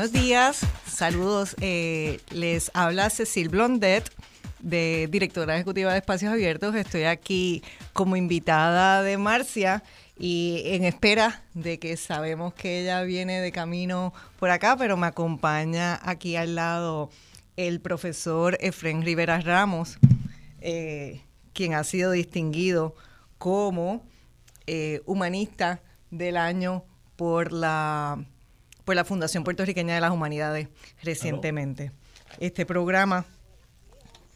Buenos días, saludos. Eh, les habla Cecil Blondet, de directora ejecutiva de Espacios Abiertos. Estoy aquí como invitada de Marcia y en espera de que sabemos que ella viene de camino por acá, pero me acompaña aquí al lado el profesor Efren Rivera Ramos, eh, quien ha sido distinguido como eh, humanista del año por la por la Fundación Puertorriqueña de las Humanidades recientemente. Este programa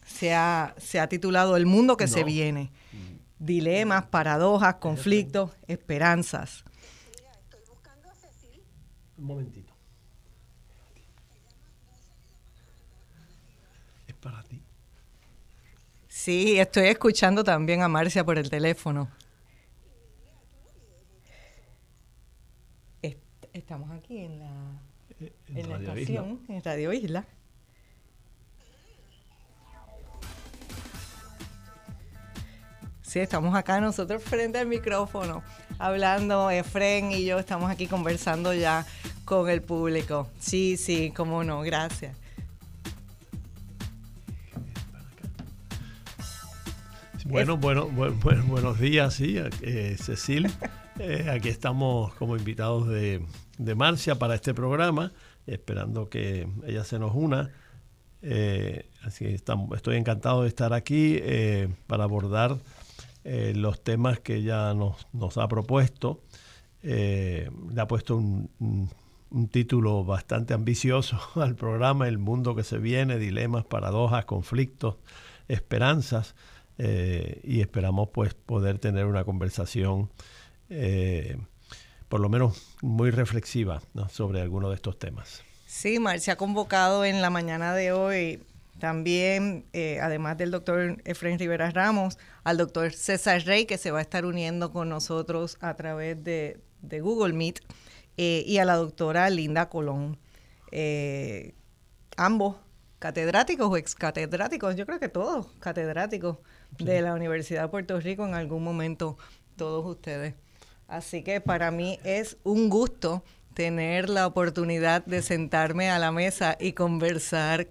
se ha, se ha titulado El mundo que se viene. Dilemas, paradojas, conflictos, esperanzas. Un momentito. Es para ti. Sí, estoy escuchando también a Marcia por el teléfono. Estamos aquí en la, Eh, en la Radio estación, en Radio Isla. Sí, estamos acá nosotros frente al micrófono, hablando, Efren y yo estamos aquí conversando ya con el público. Sí, sí, cómo no, gracias. Bueno, bueno, bu- bu- buenos días, sí, eh, Cecil. Eh, aquí estamos como invitados de, de Marcia para este programa, esperando que ella se nos una. Eh, así que estoy encantado de estar aquí eh, para abordar eh, los temas que ella nos, nos ha propuesto. Le ha puesto un, título bastante ambicioso al programa, El mundo que se viene, dilemas, paradojas, conflictos, esperanzas. y esperamos pues poder tener una conversación por lo menos muy reflexiva ¿no? sobre algunos de estos temas. Sí, Marcia ha convocado en la mañana de hoy también, eh, además del doctor Efraín Rivera Ramos, al doctor César Rey, que se va a estar uniendo con nosotros a través de, de Google Meet, eh, y a la doctora Linda Colón. Eh, ambos catedráticos o ex catedráticos, yo creo que todos catedráticos de la Universidad de Puerto Rico en algún momento, todos ustedes. Así que para mí es un gusto tener la oportunidad de sentarme a la mesa y conversar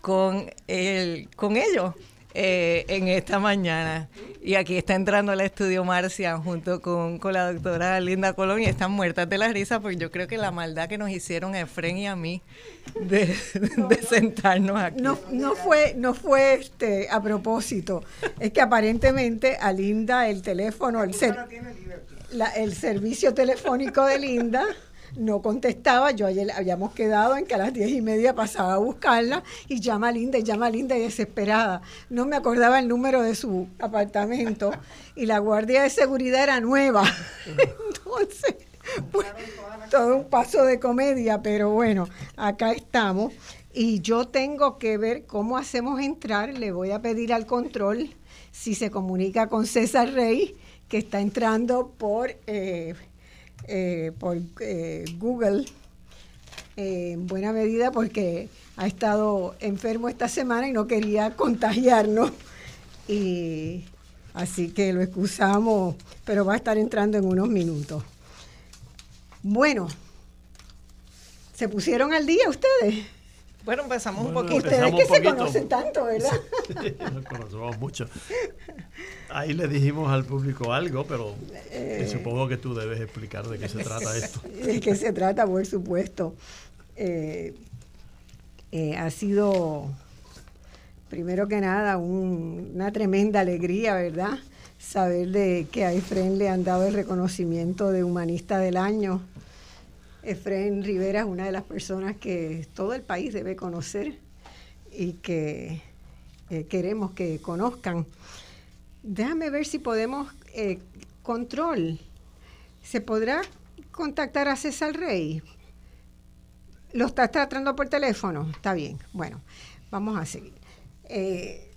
con, el, con ellos eh, en esta mañana. Y aquí está entrando al estudio Marcia junto con, con la doctora Linda Colón y están muertas de la risa porque yo creo que la maldad que nos hicieron a Efren y a mí de, de sentarnos aquí. No, no fue, no fue este a propósito. Es que aparentemente a Linda el teléfono, el, ser- la- el servicio telefónico de Linda no contestaba. Yo ayer habíamos quedado en que a las diez y media pasaba a buscarla y llama a Linda y llama a Linda y desesperada. No me acordaba el número de su apartamento y la guardia de seguridad era nueva. Entonces, pues, todo un paso de comedia, pero bueno, acá estamos. Y yo tengo que ver cómo hacemos entrar. Le voy a pedir al control si se comunica con César Rey, que está entrando por, eh, eh, por eh, Google en buena medida porque ha estado enfermo esta semana y no quería contagiarnos. Y así que lo excusamos, pero va a estar entrando en unos minutos. Bueno, ¿se pusieron al día ustedes? Bueno, empezamos un poquito. Ustedes que se conocen tanto, ¿verdad? Sí, nos conocemos mucho. Ahí le dijimos al público algo, pero eh, supongo que tú debes explicar de qué se trata esto. ¿De qué se trata, por supuesto? Eh, eh, ha sido, primero que nada, un- una tremenda alegría, ¿verdad? Saber de que a Efren le han dado el reconocimiento de Humanista del Año. Efren Rivera es una de las personas que todo el país debe conocer y que eh, queremos que conozcan. Déjame ver si podemos, eh, control, ¿se podrá contactar a César Rey? ¿Lo estás tratando por teléfono? Está bien. Bueno, vamos a seguir. Eh,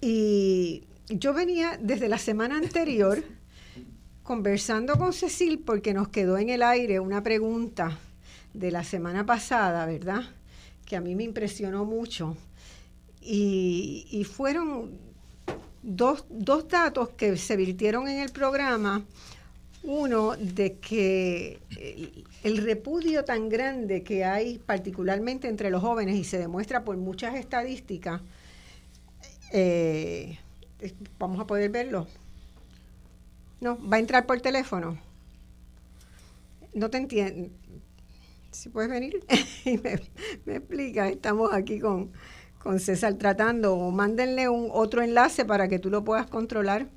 y yo venía desde la semana anterior conversando con Cecil porque nos quedó en el aire una pregunta de la semana pasada, ¿verdad? Que a mí me impresionó mucho. Y, fueron dos, dos datos que se virtieron en el programa uno, de que el, repudio tan grande que hay, particularmente entre los jóvenes, y se demuestra por muchas estadísticas, eh, vamos a poder verlo. No, va a entrar por teléfono. No te entiendo. Si puedes venir y me, me explica, estamos aquí con, con César tratando, o mándenle un otro enlace para que tú lo puedas controlar.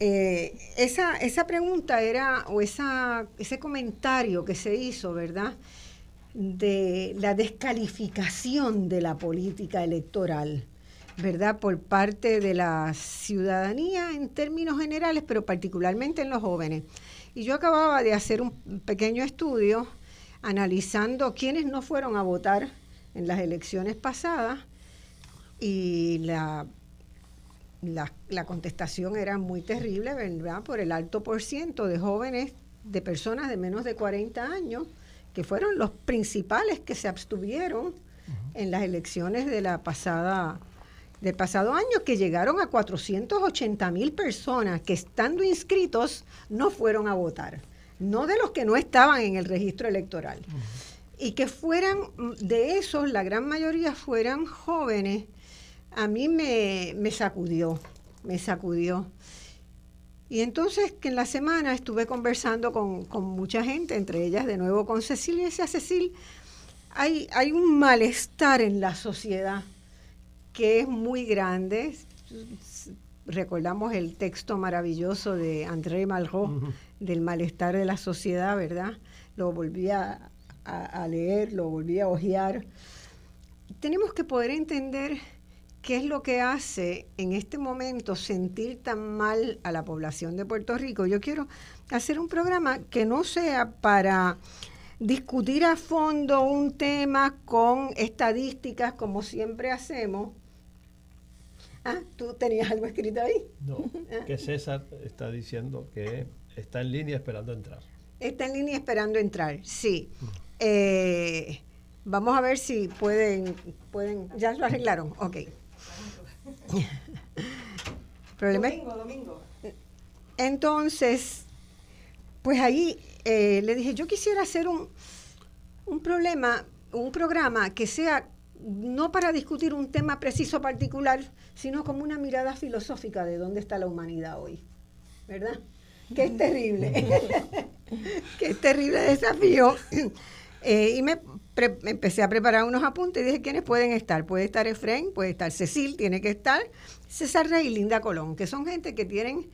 Eh, esa, esa pregunta era, o esa, ese comentario que se hizo, ¿verdad? De la descalificación de la política electoral, ¿verdad? Por parte de la ciudadanía en términos generales, pero particularmente en los jóvenes. Y yo acababa de hacer un pequeño estudio analizando quiénes no fueron a votar en las elecciones pasadas y la la, contestación era muy terrible, ¿verdad? Por el alto por ciento de jóvenes, de personas de menos de 40 años, que fueron los principales que se abstuvieron en las elecciones de la pasada del pasado año, que llegaron a 480 mil personas que estando inscritos no fueron a votar, no de los que no estaban en el registro electoral. Y que fueran, de esos, la gran mayoría fueran jóvenes a mí me, sacudió, me sacudió. Y entonces que en la semana estuve conversando con, mucha gente, entre ellas de nuevo con Cecilia, y decía Cecil, hay, hay un malestar en la sociedad que es muy grande. Recordamos el texto maravilloso de André Malraux del malestar de la sociedad, ¿verdad? Lo volví a, a leer, lo volví a hojear. Tenemos que poder entender ¿Qué es lo que hace en este momento sentir tan mal a la población de Puerto Rico? Yo quiero hacer un programa que no sea para discutir a fondo un tema con estadísticas como siempre hacemos. Ah, ¿tú tenías algo escrito ahí? No, ah. que César está diciendo que está en línea esperando entrar. Está en línea esperando entrar, sí. Eh, vamos a ver si pueden, pueden, ya lo arreglaron, ok. domingo, domingo. Entonces, pues ahí eh, le dije, yo quisiera hacer un, un problema, un programa que sea no para discutir un tema preciso particular, sino como una mirada filosófica de dónde está la humanidad hoy. ¿Verdad? Que es terrible. que es terrible desafío. Eh, y me empecé a preparar unos apuntes y dije quiénes pueden estar. Puede estar Efraín, puede estar Cecil, tiene que estar César Rey y Linda Colón, que son gente que tienen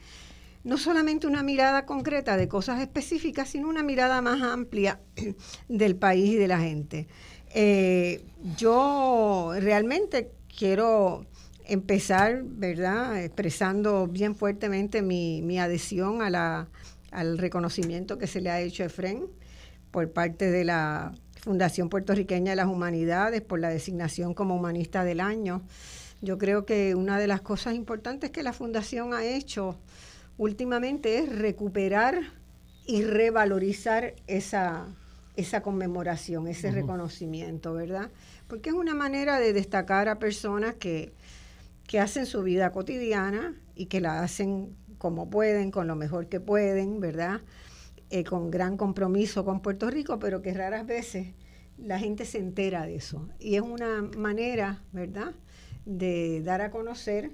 no solamente una mirada concreta de cosas específicas, sino una mirada más amplia del país y de la gente. Eh, yo realmente quiero empezar, ¿verdad?, expresando bien fuertemente mi, mi adhesión a la, al reconocimiento que se le ha hecho a Efren por parte de la Fundación Puertorriqueña de las Humanidades por la designación como humanista del año. Yo creo que una de las cosas importantes que la Fundación ha hecho últimamente es recuperar y revalorizar esa, esa conmemoración, ese reconocimiento, ¿verdad? Porque es una manera de destacar a personas que, que hacen su vida cotidiana y que la hacen como pueden, con lo mejor que pueden, ¿verdad? Eh, con gran compromiso con Puerto Rico, pero que raras veces la gente se entera de eso. Y es una manera, ¿verdad?, de dar a conocer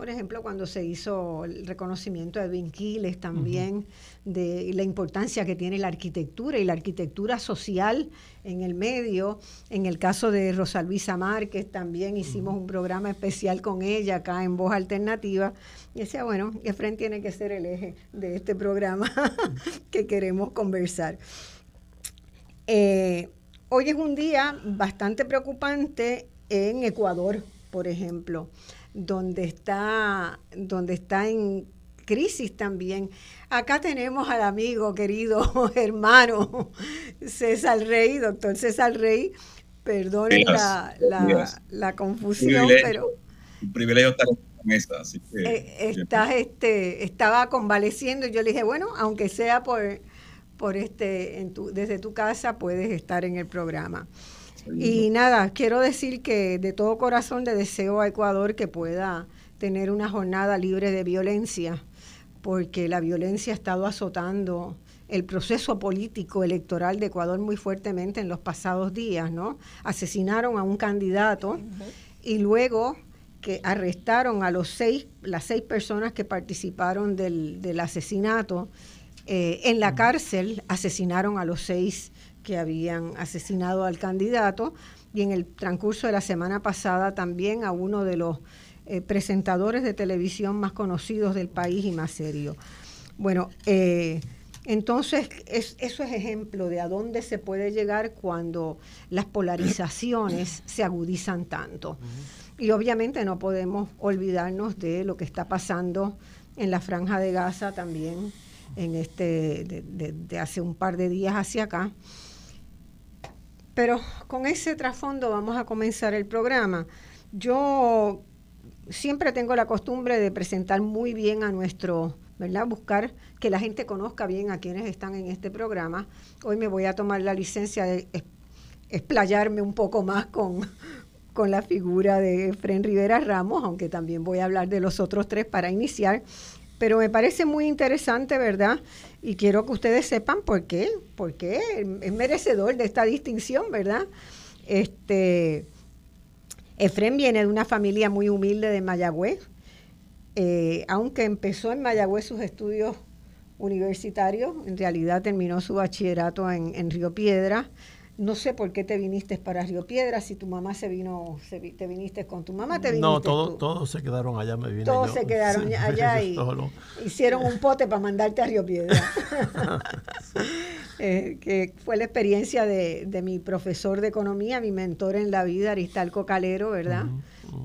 por ejemplo, cuando se hizo el reconocimiento de Edwin Quiles también, de la importancia que tiene la arquitectura y la arquitectura social en el medio. En el caso de Rosa Luisa Márquez también hicimos un programa especial con ella acá en Voz Alternativa. Y decía, bueno, Efren tiene que ser el eje de este programa que queremos conversar. Eh, hoy es un día bastante preocupante en Ecuador, por ejemplo donde está, donde está en crisis también. Acá tenemos al amigo, querido hermano César Rey, doctor César Rey. Perdonen la, la, confusión, pero... Un privilegio estar en la mesa, así que... Eh, estás, este, estaba convaleciendo y yo le dije, bueno, aunque sea por, por este, en tu, desde tu casa, puedes estar en el programa. Y nada, quiero decir que de todo corazón le deseo a Ecuador que pueda tener una jornada libre de violencia, porque la violencia ha estado azotando el proceso político electoral de Ecuador muy fuertemente en los pasados días, ¿no? Asesinaron a un candidato y luego que arrestaron a los seis, las seis personas que participaron del, del asesinato, eh, en la cárcel asesinaron a los seis que habían asesinado al candidato y en el transcurso de la semana pasada también a uno de los eh, presentadores de televisión más conocidos del país y más serio. Bueno, eh, entonces eso es ejemplo de a dónde se puede llegar cuando las polarizaciones se agudizan tanto. Y obviamente no podemos olvidarnos de lo que está pasando en la franja de Gaza también, en este, de hace un par de días hacia acá. Pero con ese trasfondo vamos a comenzar el programa. Yo siempre tengo la costumbre de presentar muy bien a nuestro, ¿verdad? Buscar que la gente conozca bien a quienes están en este programa. Hoy me voy a tomar la licencia de explayarme un poco más con, con la figura de Fren Rivera Ramos, aunque también voy a hablar de los otros tres para iniciar. Pero me parece muy interesante, ¿verdad? Y quiero que ustedes sepan por qué, por qué es merecedor de esta distinción, ¿verdad? Este, Efren viene de una familia muy humilde de Mayagüez, eh, aunque empezó en Mayagüez sus estudios universitarios, en realidad terminó su bachillerato en, en Río Piedra, no sé por qué te viniste para Río Piedra, si tu mamá se vino, te viniste con tu mamá, te viniste No, todos se quedaron allá, me vine Todos se quedaron allá y hicieron un pote para mandarte a Río Piedra. Eh, que fue la experiencia de, mi profesor de economía, mi mentor en la vida, Aristalco Calero, ¿verdad?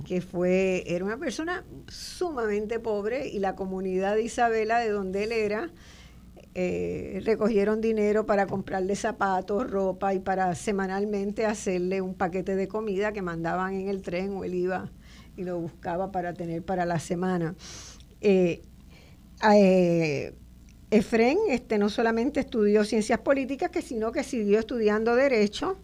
Que fue, era una persona sumamente pobre y la comunidad de Isabela, de donde él era, eh, recogieron dinero para comprarle zapatos, ropa y para semanalmente hacerle un paquete de comida que mandaban en el tren o él iba y lo buscaba para tener para la semana. Eh, eh, Efren este, no solamente estudió ciencias políticas, que, sino que siguió estudiando derecho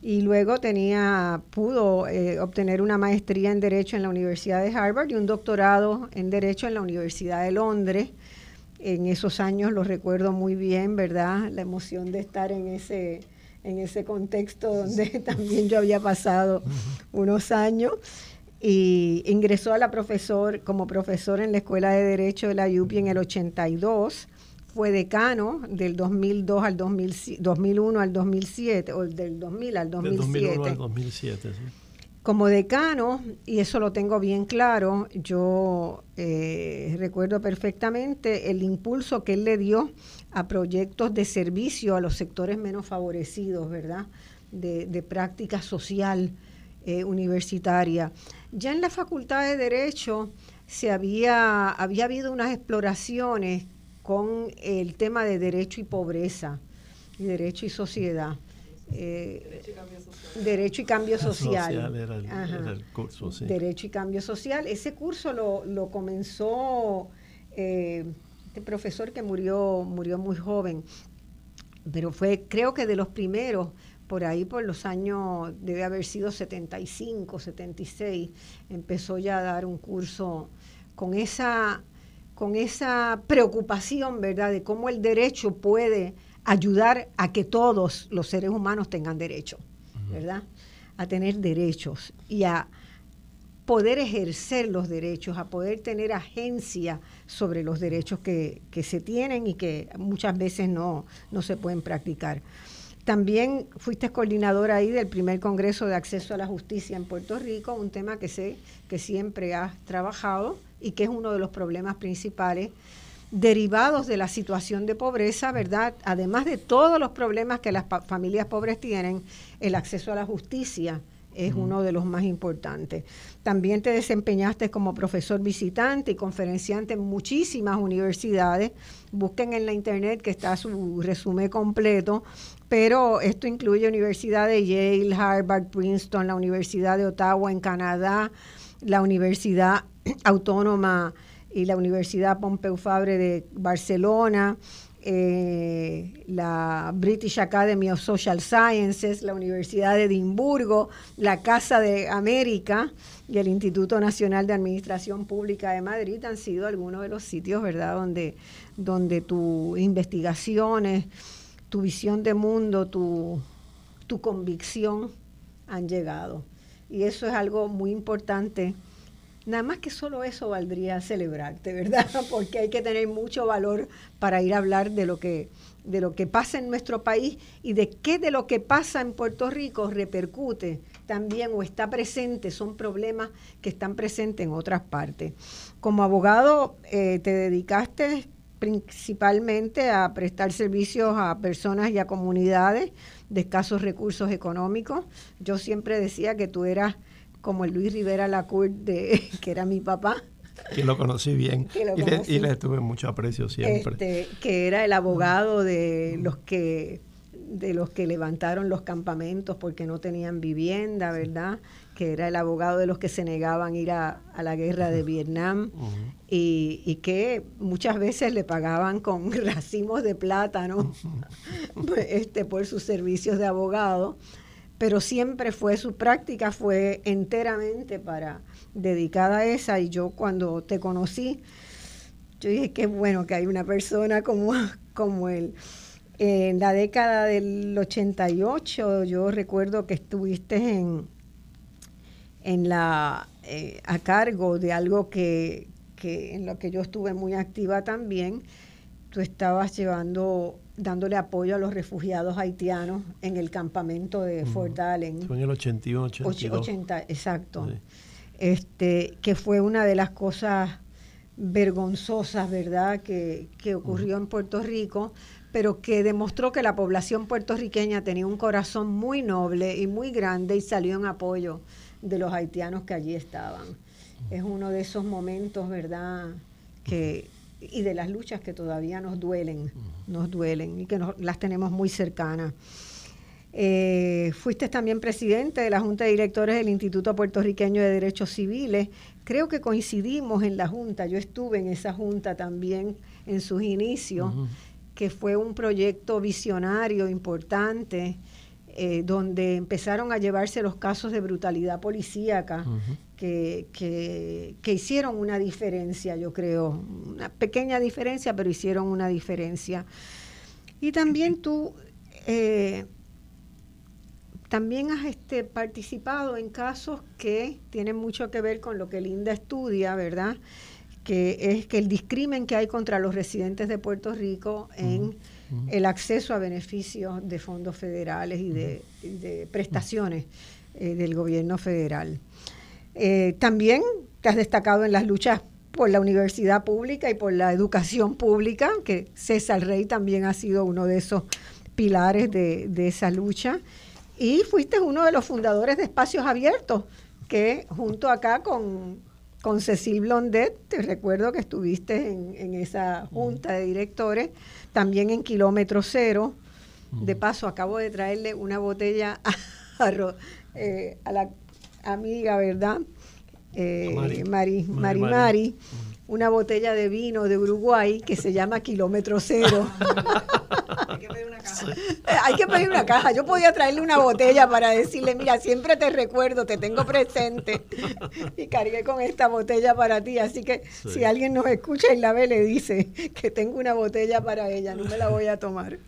y luego tenía, pudo obtener una maestría en Derecho en la Universidad de Harvard y un doctorado en Derecho en la Universidad de Londres en esos años lo recuerdo muy bien, ¿verdad? La emoción de estar en ese, en ese contexto donde también yo había pasado unos años. Y ingresó a la profesor, como profesor en la Escuela de Derecho de la UPI en el 82. Fue decano del 2002 al 2001 al 2007, o del 2000 al 2007. Del 2001 al 2007, sí. Como decano, y eso lo tengo bien claro, yo eh, recuerdo perfectamente el impulso que él le dio a proyectos de servicio a los sectores menos favorecidos, ¿verdad? De, práctica social eh, universitaria. Ya en la Facultad de Derecho se había, había habido unas exploraciones con el tema de derecho y pobreza, y derecho y sociedad. Eh, derecho y Cambio Social. Derecho y Cambio Social. Ese curso lo, comenzó eh, este profesor que murió, murió muy joven, pero fue creo que de los primeros, por ahí por los años, debe haber sido 75, 76, empezó ya a dar un curso con esa, con esa preocupación, ¿verdad?, de cómo el derecho puede ayudar a que todos los seres humanos tengan derecho, ¿verdad? A tener derechos y a poder ejercer los derechos, a poder tener agencia sobre los derechos que, se tienen y que muchas veces no, no se pueden practicar. También fuiste coordinadora ahí del primer Congreso de Acceso a la Justicia en Puerto Rico, un tema que sé que siempre has trabajado y que es uno de los problemas principales derivados de la situación de pobreza, ¿verdad? Además de todos los problemas que las familias pobres tienen, el acceso a la justicia es uno de los más importantes. También te desempeñaste como profesor visitante y conferenciante en muchísimas universidades. Busquen en la internet que está su resumen completo, pero esto incluye Universidad de Yale, Harvard, Princeton, la Universidad de Ottawa en Canadá, la Universidad Autónoma y la Universidad Pompeu Fabre de Barcelona, eh, la British Academy of Social Sciences, la Universidad de Edimburgo, la Casa de América y el Instituto Nacional de Administración Pública de Madrid han sido algunos de los sitios, ¿verdad?, donde, donde tus investigaciones, tu visión de mundo, tu, tu convicción han llegado. Y eso es algo muy importante Nada más que solo eso valdría celebrarte, ¿verdad? Porque hay que tener mucho valor para ir a hablar de lo que de lo que pasa en nuestro país y de qué de lo que pasa en Puerto Rico repercute también o está presente, son problemas que están presentes en otras partes. Como abogado eh, te dedicaste principalmente a prestar servicios a personas y a comunidades de escasos recursos económicos. Yo siempre decía que tú eras como el Luis Rivera Lacour, de, que era mi papá. Que lo conocí bien. Y, Le, tuve mucho aprecio siempre. Este, que era el abogado de los que de los que levantaron los campamentos porque no tenían vivienda, ¿verdad? Que era el abogado de los que se negaban a ir a, la guerra de Vietnam. Y, y, que muchas veces le pagaban con racimos de plátano este, por sus servicios de abogado pero siempre fue su práctica, fue enteramente para dedicada a esa y yo cuando te conocí, yo dije qué bueno que hay una persona como, como él. En la década del 88 yo recuerdo que estuviste en, en la, eh, a cargo de algo que, que en lo que yo estuve muy activa también. Tú estabas llevando dándole apoyo a los refugiados haitianos en el campamento de Fort Allen. Fue en el 81, 82. 80, exacto. Este, que fue una de las cosas vergonzosas, ¿verdad?, que, que ocurrió en Puerto Rico, pero que demostró que la población puertorriqueña tenía un corazón muy noble y muy grande y salió en apoyo de los haitianos que allí estaban. Es uno de esos momentos, ¿verdad?, que y de las luchas que todavía nos duelen, nos duelen y que las tenemos muy cercanas. Eh, fuiste también presidente de la Junta de Directores del Instituto Puertorriqueño de Derechos Civiles. Creo que coincidimos en la Junta, yo estuve en esa Junta también en sus inicios, que fue un proyecto visionario importante eh, donde empezaron a llevarse los casos de brutalidad policíaca que, que, hicieron una diferencia, yo creo, una pequeña diferencia, pero hicieron una diferencia. Y también tú eh, también has este, participado en casos que tienen mucho que ver con lo que Linda estudia, ¿verdad? Que es que el discrimen que hay contra los residentes de Puerto Rico en el acceso a beneficios de fondos federales y de, prestaciones eh, del gobierno federal. Eh, también te has destacado en las luchas por la universidad pública y por la educación pública, que César Rey también ha sido uno de esos pilares de, esa lucha. Y fuiste uno de los fundadores de Espacios Abiertos, que junto acá con, con Cecil Blondet, te recuerdo que estuviste en esa junta de directores, también en kilómetro cero. De paso, acabo de traerle una botella a, eh, la amiga, ¿verdad? Eh, Mari, Mari, Mari, una botella de vino de Uruguay que se llama Kilómetro Cero. Hay que pedir una caja. Hay que pedir una caja. Yo podía traerle una botella para decirle, mira, siempre te recuerdo, te tengo presente. Y cargué con esta botella para ti. Así que si alguien nos escucha y la ve, le dice que tengo una botella para ella, no me la voy a tomar.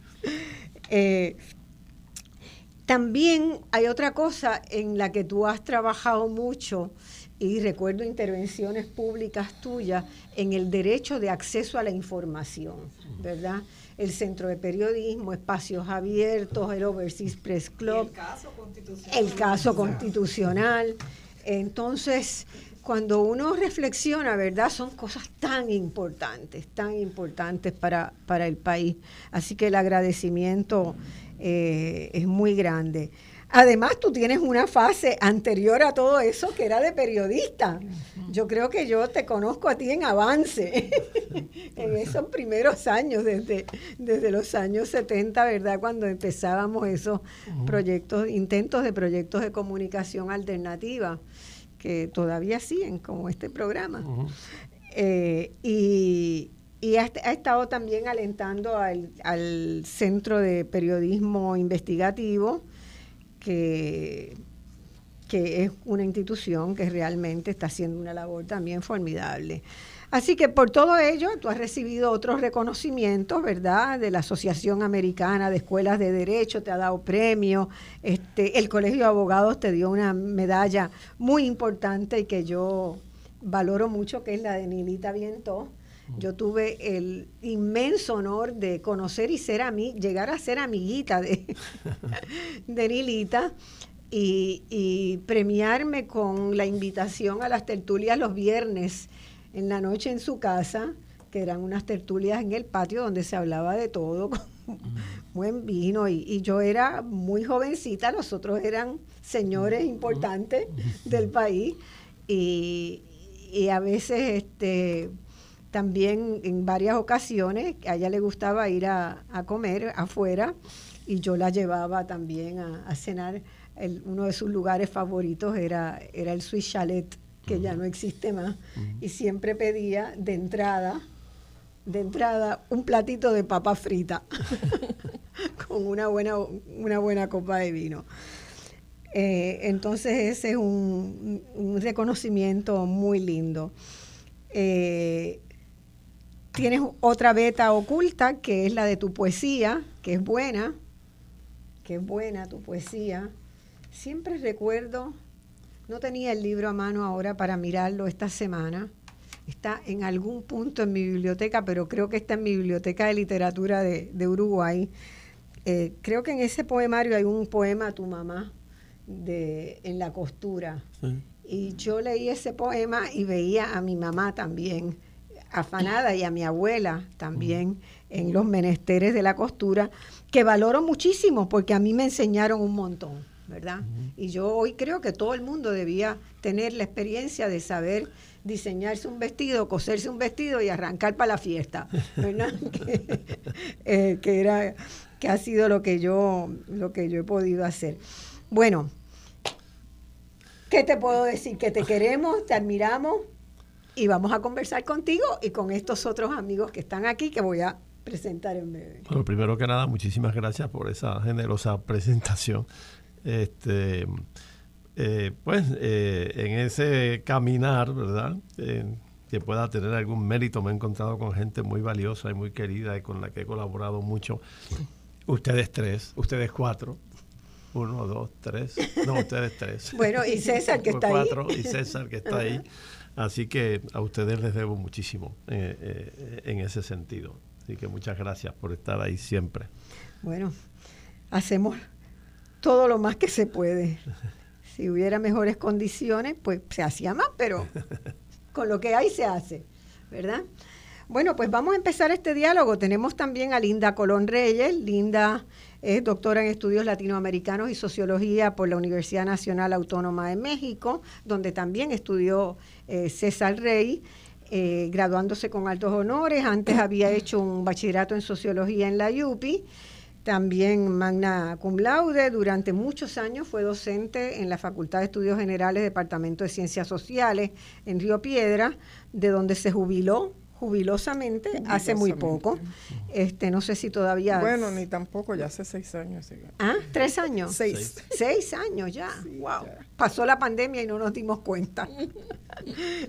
Eh, también hay otra cosa en la que tú has trabajado mucho y recuerdo intervenciones públicas tuyas en el derecho de acceso a la información, ¿verdad? El Centro de Periodismo, Espacios Abiertos, el Overseas Press Club. el caso constitucional. El caso constitucional. Entonces, cuando uno reflexiona, ¿verdad? Son cosas tan importantes, tan importantes para, para el país. Así que el agradecimiento eh, es muy grande. Además, tú tienes una fase anterior a todo eso que era de periodista. Yo creo que yo te conozco a ti en avance, en esos primeros años, desde, desde los años 70, ¿verdad? Cuando empezábamos esos proyectos, intentos de proyectos de comunicación alternativa, que todavía siguen, como este programa. Eh, y, ha, estado también alentando al, al Centro de Periodismo Investigativo que, que es una institución que realmente está haciendo una labor también formidable. Así que por todo ello, tú has recibido otros reconocimientos, ¿verdad? De la Asociación Americana de Escuelas de Derecho, te ha dado premio, este, el Colegio de Abogados te dio una medalla muy importante y que yo valoro mucho, que es la de Nilita Viento. Yo tuve el inmenso honor de conocer y ser a mí, llegar a ser amiguita de, de Nilita y, premiarme con la invitación a las tertulias los viernes en la noche en su casa, que eran unas tertulias en el patio donde se hablaba de todo, con buen vino, y, yo era muy jovencita, los otros eran señores importantes del país, y, y a veces este también en varias ocasiones a ella le gustaba ir a, comer afuera y yo la llevaba también a, cenar. uno de sus lugares favoritos era, era el Swiss Chalet, que ya no existe más, y siempre pedía de entrada, de entrada, un platito de papa frita con una buena, una buena copa de vino. Eh, entonces ese es un, reconocimiento muy lindo. Eh, tienes otra beta oculta, que es la de tu poesía, que es buena, que es buena tu poesía. Siempre recuerdo, no tenía el libro a mano ahora para mirarlo esta semana, está en algún punto en mi biblioteca, pero creo que está en mi biblioteca de literatura de, Uruguay. Eh, creo que en ese poemario hay un poema a tu mamá de, en la costura. Y yo leí ese poema y veía a mi mamá también afanada y a mi abuela también en los menesteres de la costura, que valoro muchísimo porque a mí me enseñaron un montón, ¿verdad? Y yo hoy creo que todo el mundo debía tener la experiencia de saber diseñarse un vestido, coserse un vestido y arrancar para la fiesta, ¿verdad? Eh, que, era que ha sido lo que yo lo que yo he podido hacer. Bueno, ¿qué te puedo decir? Que te queremos, te admiramos, y vamos a conversar contigo y con estos otros amigos que están aquí que voy a presentar en breve. Bueno, primero que nada, muchísimas gracias por esa generosa presentación. Este, eh, pues eh, en ese caminar, ¿verdad? que pueda tener algún mérito, me he encontrado con gente muy valiosa y muy querida y con la que he colaborado mucho. Ustedes tres, ustedes cuatro, uno, dos, tres. No, ustedes tres. Bueno, y César que está cuatro, Y César que está ahí. Así que a ustedes les debo muchísimo eh, eh, en ese sentido. Así que muchas gracias por estar ahí siempre. Bueno, hacemos todo lo más que se puede. Si hubiera mejores condiciones, pues se hacía más, pero con lo que hay se hace, ¿verdad? Bueno, pues vamos a empezar este diálogo. Tenemos también a Linda Colón Reyes. Linda es doctora en estudios latinoamericanos y sociología por la Universidad Nacional Autónoma de México, donde también estudió eh, César Rey. Eh, graduándose con altos honores. Antes había hecho un bachillerato en sociología en la UPI, también magna cum laude. Durante muchos años fue docente en la Facultad de Estudios Generales, Departamento de Ciencias Sociales en Río Piedra, de donde se jubiló jubilosamente, hace muy poco. Este, no sé si todavía. Bueno, ni tampoco, ya hace seis años. ¿Ah? ¿Tres años? Seis. Seis años ya. wow. Pasó la pandemia y no nos dimos cuenta.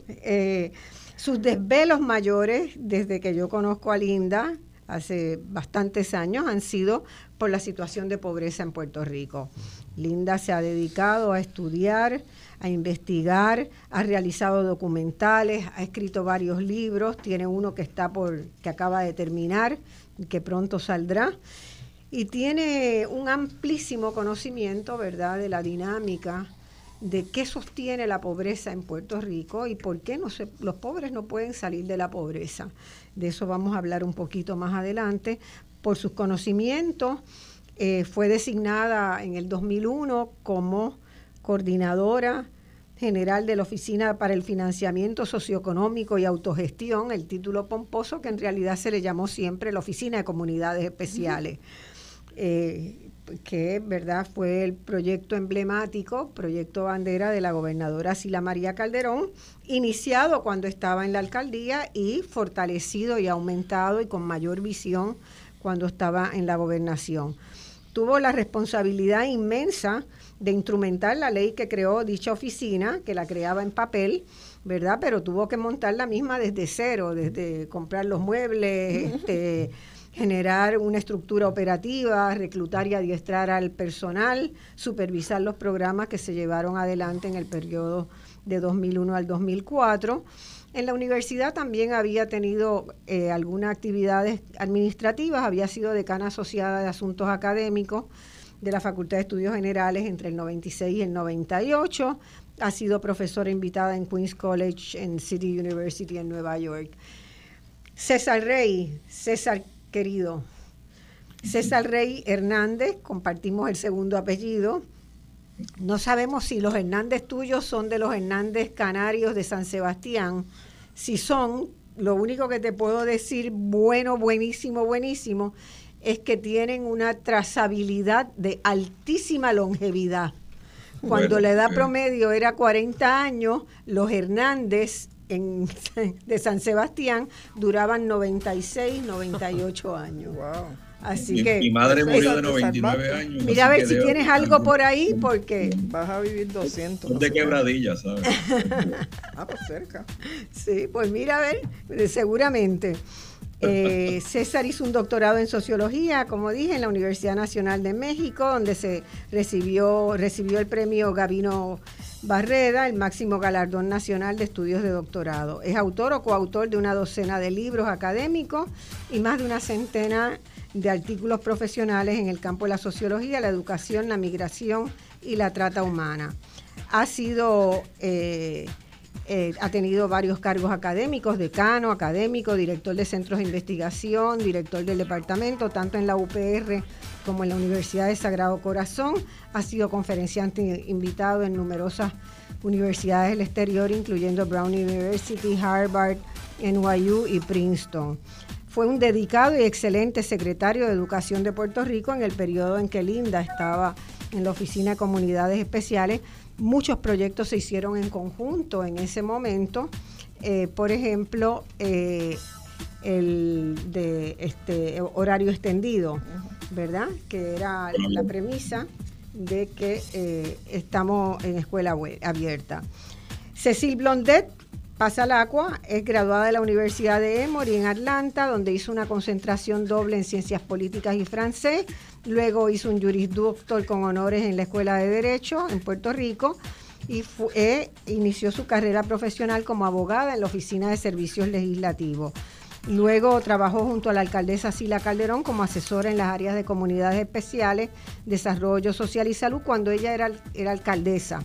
Eh, sus desvelos mayores, desde que yo conozco a Linda, hace bastantes años, han sido por la situación de pobreza en Puerto Rico. Linda se ha dedicado a estudiar a investigar, ha realizado documentales, ha escrito varios libros, tiene uno que está por que acaba de terminar, que pronto saldrá y tiene un amplísimo conocimiento, ¿verdad?, de la dinámica de qué sostiene la pobreza en Puerto Rico y por qué los pobres no pueden salir de la pobreza. De eso vamos a hablar un poquito más adelante. Por sus conocimientos Eh, fue designada en el 2001 como coordinadora general de la Oficina para el Financiamiento Socioeconómico y Autogestión, el título pomposo que en realidad se le llamó siempre la Oficina de Comunidades Especiales. Eh, que verdad fue el proyecto emblemático, proyecto bandera de la gobernadora Sila María Calderón, iniciado cuando estaba en la alcaldía y fortalecido y aumentado y con mayor visión cuando estaba en la gobernación. Tuvo la responsabilidad inmensa de instrumentar la ley que creó dicha oficina, que la creaba en papel, ¿verdad? Pero tuvo que montar la misma desde cero, desde comprar los muebles, este, generar una estructura operativa, reclutar y adiestrar al personal, supervisar los programas que se llevaron adelante en el periodo de 2001 al 2004. En la universidad también había tenido eh, algunas actividades administrativas, había sido decana asociada de asuntos académicos de la Facultad de Estudios Generales entre el 96 y el 98, ha sido profesora invitada en Queens College en City University en Nueva York. César Rey, César querido. César Rey Hernández, compartimos el segundo apellido. No sabemos si los Hernández tuyos son de los Hernández Canarios de San Sebastián. Si son, lo único que te puedo decir, bueno, buenísimo, buenísimo, es que tienen una trazabilidad de altísima longevidad. Cuando la edad promedio era 40 años, los Hernández de San Sebastián duraban 96, 98 años. Así que. Mi madre murió de 99 años. Mira a ver si tienes algo por ahí, porque. Vas a vivir 200. de quebradilla, ¿sabes? ah, pues cerca. Sí, pues mira a ver, seguramente. Eh, César hizo un doctorado en sociología, como dije, en la Universidad Nacional de México, donde se recibió, recibió el premio Gabino Barreda, el máximo galardón nacional de estudios de doctorado. Es autor o coautor de una docena de libros académicos y más de una centena de artículos profesionales en el campo de la sociología, la educación, la migración y la trata humana. Ha sido eh, eh, ha tenido varios cargos académicos, decano, académico, director de centros de investigación, director del departamento, tanto en la UPR como en la Universidad de Sagrado Corazón. Ha sido conferenciante invitado en numerosas universidades del exterior, incluyendo Brown University, Harvard, NYU y Princeton. Fue un dedicado y excelente secretario de Educación de Puerto Rico en el periodo en que Linda estaba en la Oficina de Comunidades Especiales Muchos proyectos se hicieron en conjunto en ese momento. Eh, por ejemplo, eh, el de este horario extendido, ¿verdad? Que era la premisa de que eh, estamos en escuela abierta. Cecil Blondet pasa al agua, es graduada de la Universidad de Emory en Atlanta, donde hizo una concentración doble en ciencias políticas y francés. Luego hizo un jurisdoctor con honores en la Escuela de Derecho en Puerto Rico y eh, inició su carrera profesional como abogada en la Oficina de Servicios Legislativos. Luego trabajó junto a la alcaldesa Sila Calderón como asesora en las áreas de comunidades especiales, desarrollo social y salud cuando ella era, era alcaldesa.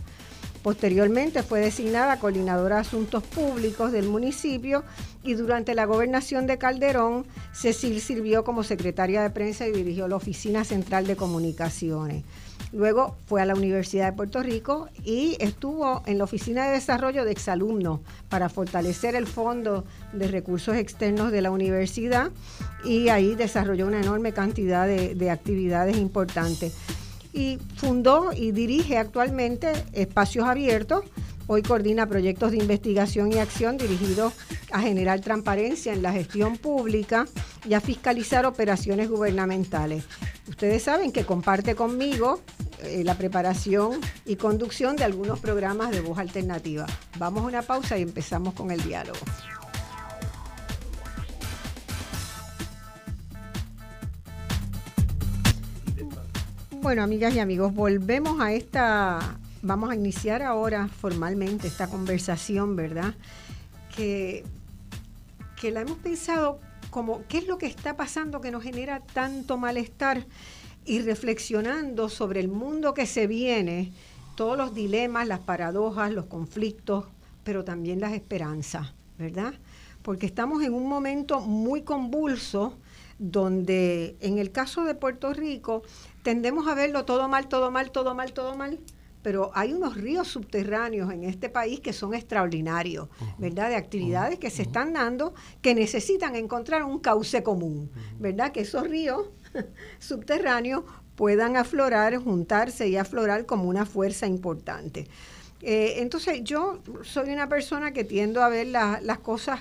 Posteriormente fue designada coordinadora de asuntos públicos del municipio y durante la gobernación de Calderón, Cecil sirvió como secretaria de prensa y dirigió la Oficina Central de Comunicaciones. Luego fue a la Universidad de Puerto Rico y estuvo en la Oficina de Desarrollo de Exalumnos para fortalecer el Fondo de Recursos Externos de la universidad y ahí desarrolló una enorme cantidad de, de actividades importantes y fundó y dirige actualmente Espacios Abiertos. Hoy coordina proyectos de investigación y acción dirigidos a generar transparencia en la gestión pública y a fiscalizar operaciones gubernamentales. Ustedes saben que comparte conmigo eh, la preparación y conducción de algunos programas de voz alternativa. Vamos a una pausa y empezamos con el diálogo. Bueno, amigas y amigos, volvemos a esta, vamos a iniciar ahora formalmente esta conversación, ¿verdad? Que, que la hemos pensado como qué es lo que está pasando que nos genera tanto malestar y reflexionando sobre el mundo que se viene, todos los dilemas, las paradojas, los conflictos, pero también las esperanzas, ¿verdad? Porque estamos en un momento muy convulso donde en el caso de Puerto Rico tendemos a verlo todo mal, todo mal, todo mal, todo mal, pero hay unos ríos subterráneos en este país que son extraordinarios, ¿verdad? De actividades que se están dando que necesitan encontrar un cauce común, ¿verdad? Que esos ríos subterráneos puedan aflorar, juntarse y aflorar como una fuerza importante. Eh, entonces yo soy una persona que tiendo a ver las cosas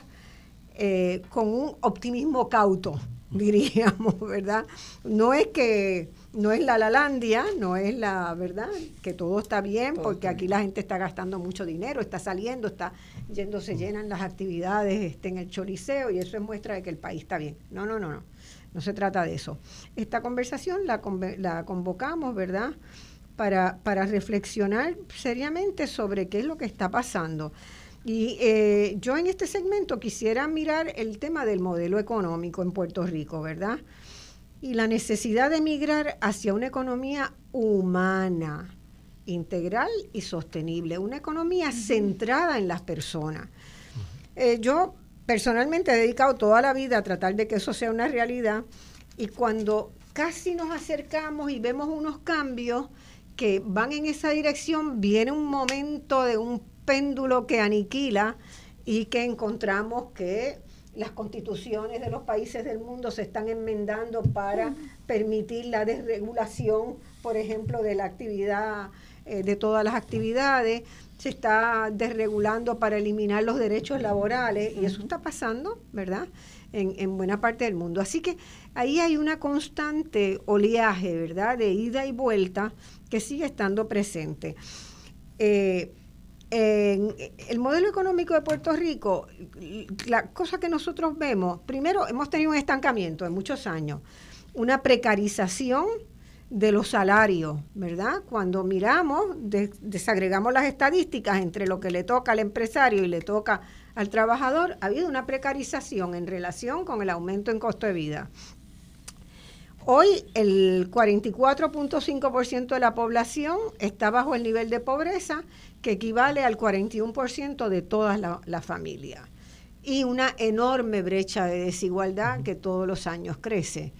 eh, con un optimismo cauto, diríamos, ¿verdad? No es que no es la Lalandia, no es la verdad, que todo está bien, porque aquí la gente está gastando mucho dinero, está saliendo, está yendo, se llenan las actividades este, en el choliseo y eso es muestra de que el país está bien. No, no, no, no, no se trata de eso. Esta conversación la, la convocamos, ¿verdad? Para, para reflexionar seriamente sobre qué es lo que está pasando. Y eh, yo en este segmento quisiera mirar el tema del modelo económico en Puerto Rico, ¿verdad? Y la necesidad de migrar hacia una economía humana, integral y sostenible, una economía centrada en las personas. Eh, yo personalmente he dedicado toda la vida a tratar de que eso sea una realidad y cuando casi nos acercamos y vemos unos cambios que van en esa dirección, viene un momento de un péndulo que aniquila y que encontramos que las constituciones de los países del mundo se están enmendando para permitir la desregulación, por ejemplo, de la actividad, eh, de todas las actividades, se está desregulando para eliminar los derechos laborales y eso está pasando, ¿verdad? En, en, buena parte del mundo. Así que ahí hay una constante oleaje, ¿verdad? De ida y vuelta que sigue estando presente. Eh, en el modelo económico de Puerto Rico, la cosa que nosotros vemos, primero hemos tenido un estancamiento en muchos años, una precarización de los salarios, ¿verdad? Cuando miramos, desagregamos las estadísticas entre lo que le toca al empresario y le toca al trabajador, ha habido una precarización en relación con el aumento en costo de vida. Hoy el 44.5% de la población está bajo el nivel de pobreza que equivale al 41% de todas las la familias. Y una enorme brecha de desigualdad que todos los años crece.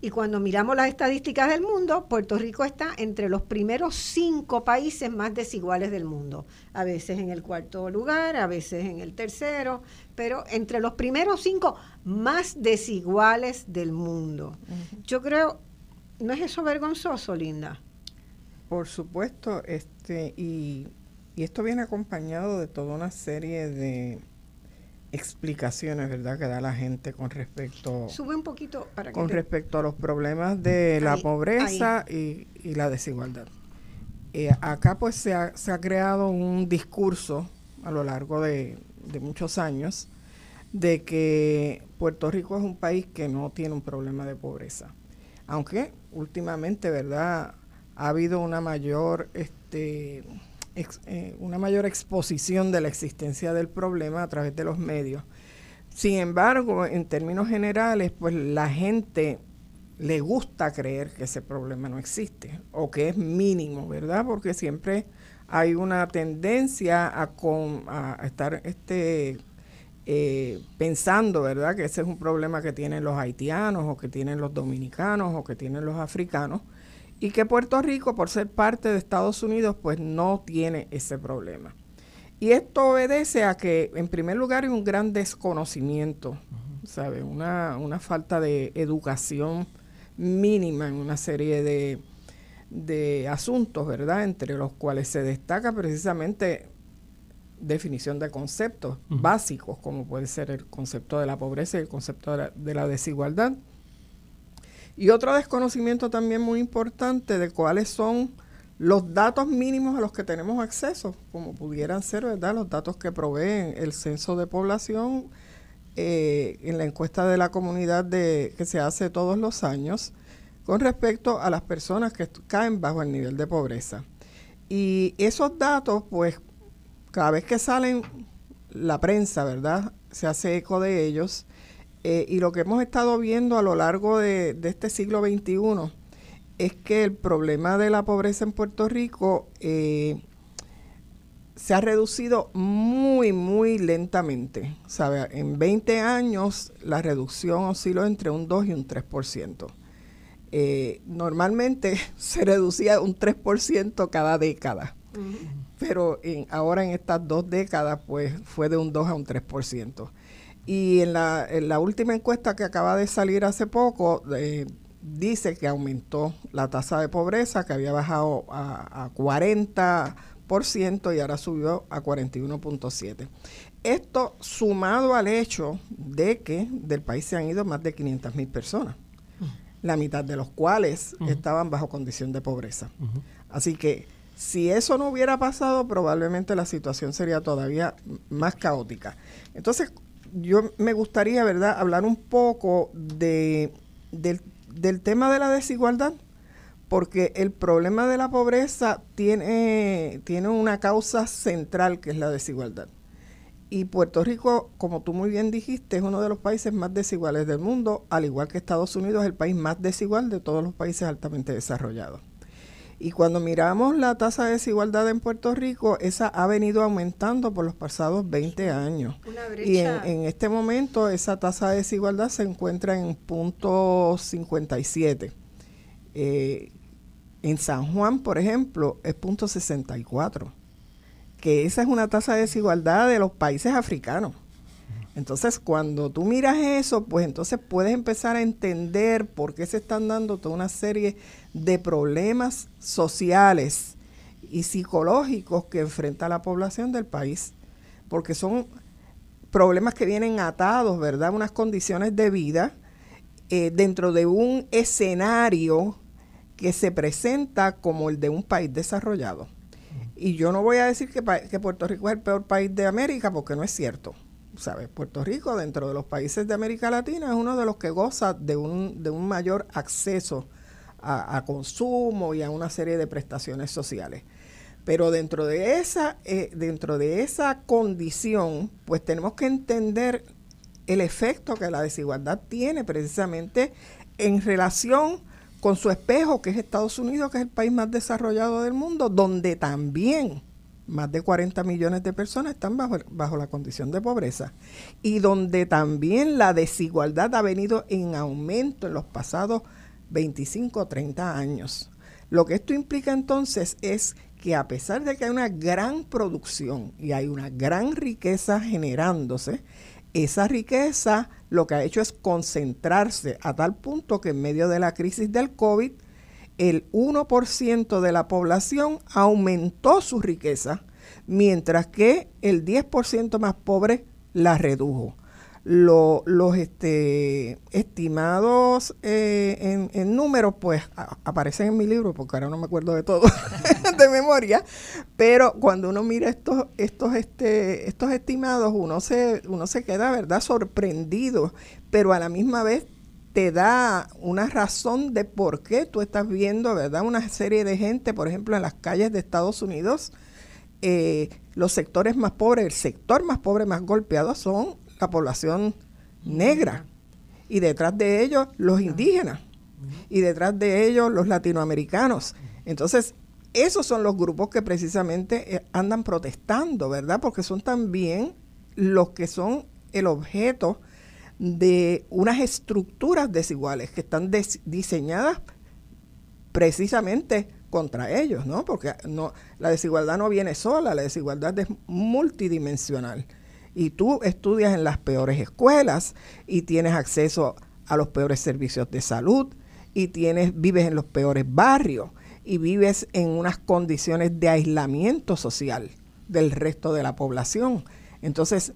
Y cuando miramos las estadísticas del mundo, Puerto Rico está entre los primeros cinco países más desiguales del mundo. A veces en el cuarto lugar, a veces en el tercero, pero entre los primeros cinco más desiguales del mundo. Yo creo, ¿no es eso vergonzoso, Linda? Por supuesto, este, y y esto viene acompañado de toda una serie de explicaciones, ¿verdad?, que da la gente con respecto Sube un poquito para con respecto a los problemas de la pobreza y, la desigualdad. Eh, acá pues se ha, se ha, creado un discurso a lo largo de, de muchos años de que Puerto Rico es un país que no tiene un problema de pobreza. Aunque últimamente, ¿verdad?, ha habido una mayor este, eh, una mayor exposición de la existencia del problema a través de los medios. Sin embargo, en términos generales, pues la gente le gusta creer que ese problema no existe o que es mínimo, ¿verdad? Porque siempre hay una tendencia a, estar este, eh, pensando, ¿verdad?, que ese es un problema que tienen los haitianos o que tienen los dominicanos o que tienen los africanos y que Puerto Rico, por ser parte de Estados Unidos, pues no tiene ese problema. Y esto obedece a que, en primer lugar, hay un gran desconocimiento, ¿sabe? Una, una falta de educación mínima en una serie de, de asuntos, ¿verdad? Entre los cuales se destaca precisamente definición de conceptos básicos, como puede ser el concepto de la pobreza y el concepto de la desigualdad y otro desconocimiento también muy importante de cuáles son los datos mínimos a los que tenemos acceso, como pudieran ser, ¿verdad? Los datos que proveen el censo de población eh, en la encuesta de la comunidad de, que se hace todos los años con respecto a las personas que caen bajo el nivel de pobreza. Y esos datos, pues, cada vez que salen la prensa, ¿verdad? Se hace eco de ellos eh, y lo que hemos estado viendo a lo largo de, este siglo XXI es que el problema de la pobreza en Puerto Rico eh, se ha reducido muy, muy lentamente. ¿sabe? En 20 años la reducción osciló entre un 2 y un 3%. Eh, normalmente se reducía un 3% cada década, pero ahora en estas dos décadas pues fue de un 2 a un 3%. Y en la, en la última encuesta que acaba de salir hace poco, eh, dice que aumentó la tasa de pobreza, que había bajado a, a 40% y ahora subió a 41.7%. Esto sumado al hecho de que del país se han ido más de 500 mil personas, la mitad de los cuales estaban bajo condición de pobreza. Así que si eso no hubiera pasado, probablemente la situación sería todavía más caótica. Entonces, yo me gustaría, ¿verdad?, hablar un poco de, del tema de la desigualdad, porque el problema de la pobreza tiene, tiene una causa central que es la desigualdad. Y Puerto Rico, como tú muy bien dijiste, es uno de los países más desiguales del mundo, al igual que Estados Unidos es el país más desigual de todos los países altamente desarrollados. Y cuando miramos la tasa de desigualdad en Puerto Rico, esa ha venido aumentando por los pasados 20 años. Y en, este momento esa tasa de desigualdad se encuentra en punto 57. Eh, en San Juan, por ejemplo, es punto 64. Que esa es una tasa de desigualdad de los países africanos. Entonces, cuando tú miras eso, pues entonces puedes empezar a entender por qué se están dando toda una serie de problemas sociales y psicológicos que enfrenta la población del país, porque son problemas que vienen atados, ¿verdad? Unas condiciones de vida eh, dentro de un escenario que se presenta como el de un país desarrollado. Y yo no voy a decir que, que Puerto Rico es el peor país de América, porque no es cierto. ¿sabes? Puerto Rico, dentro de los países de América Latina, es uno de los que goza de un, de un mayor acceso a, consumo y a una serie de prestaciones sociales. Pero dentro de esa, eh, dentro de esa condición, pues tenemos que entender el efecto que la desigualdad tiene precisamente en relación con su espejo, que es Estados Unidos, que es el país más desarrollado del mundo, donde también más de 40 millones de personas están bajo, bajo la condición de pobreza y donde también la desigualdad ha venido en aumento en los pasados 25 o 30 años. Lo que esto implica entonces es que a pesar de que hay una gran producción y hay una gran riqueza generándose, esa riqueza lo que ha hecho es concentrarse a tal punto que en medio de la crisis del COVID, el 1% de la población aumentó su riqueza, mientras que el 10% más pobre la redujo. Los este, estimados eh, en, números, pues aparecen en mi libro, porque ahora no me acuerdo de todo de memoria, pero cuando uno mira estos, estos, este, estos estimados, uno se, uno se queda, ¿verdad?, sorprendido, pero a la misma vez te da una razón de por qué tú estás viendo, ¿verdad? Una serie de gente, por ejemplo, en las calles de Estados Unidos, eh, los sectores más pobres, el sector más pobre, más golpeado son la población negra. Y detrás de ellos, los indígenas. Y detrás de ellos, los latinoamericanos. Entonces, esos son los grupos que precisamente eh, andan protestando, ¿verdad? Porque son también los que son el objeto de unas estructuras desiguales que están diseñadas precisamente contra ellos, ¿no? Porque no, la desigualdad no viene sola, la desigualdad es multidimensional. Y tú estudias en las peores escuelas y tienes acceso a los peores servicios de salud y tienes, vives en los peores barrios y vives en unas condiciones de aislamiento social del resto de la población. Entonces,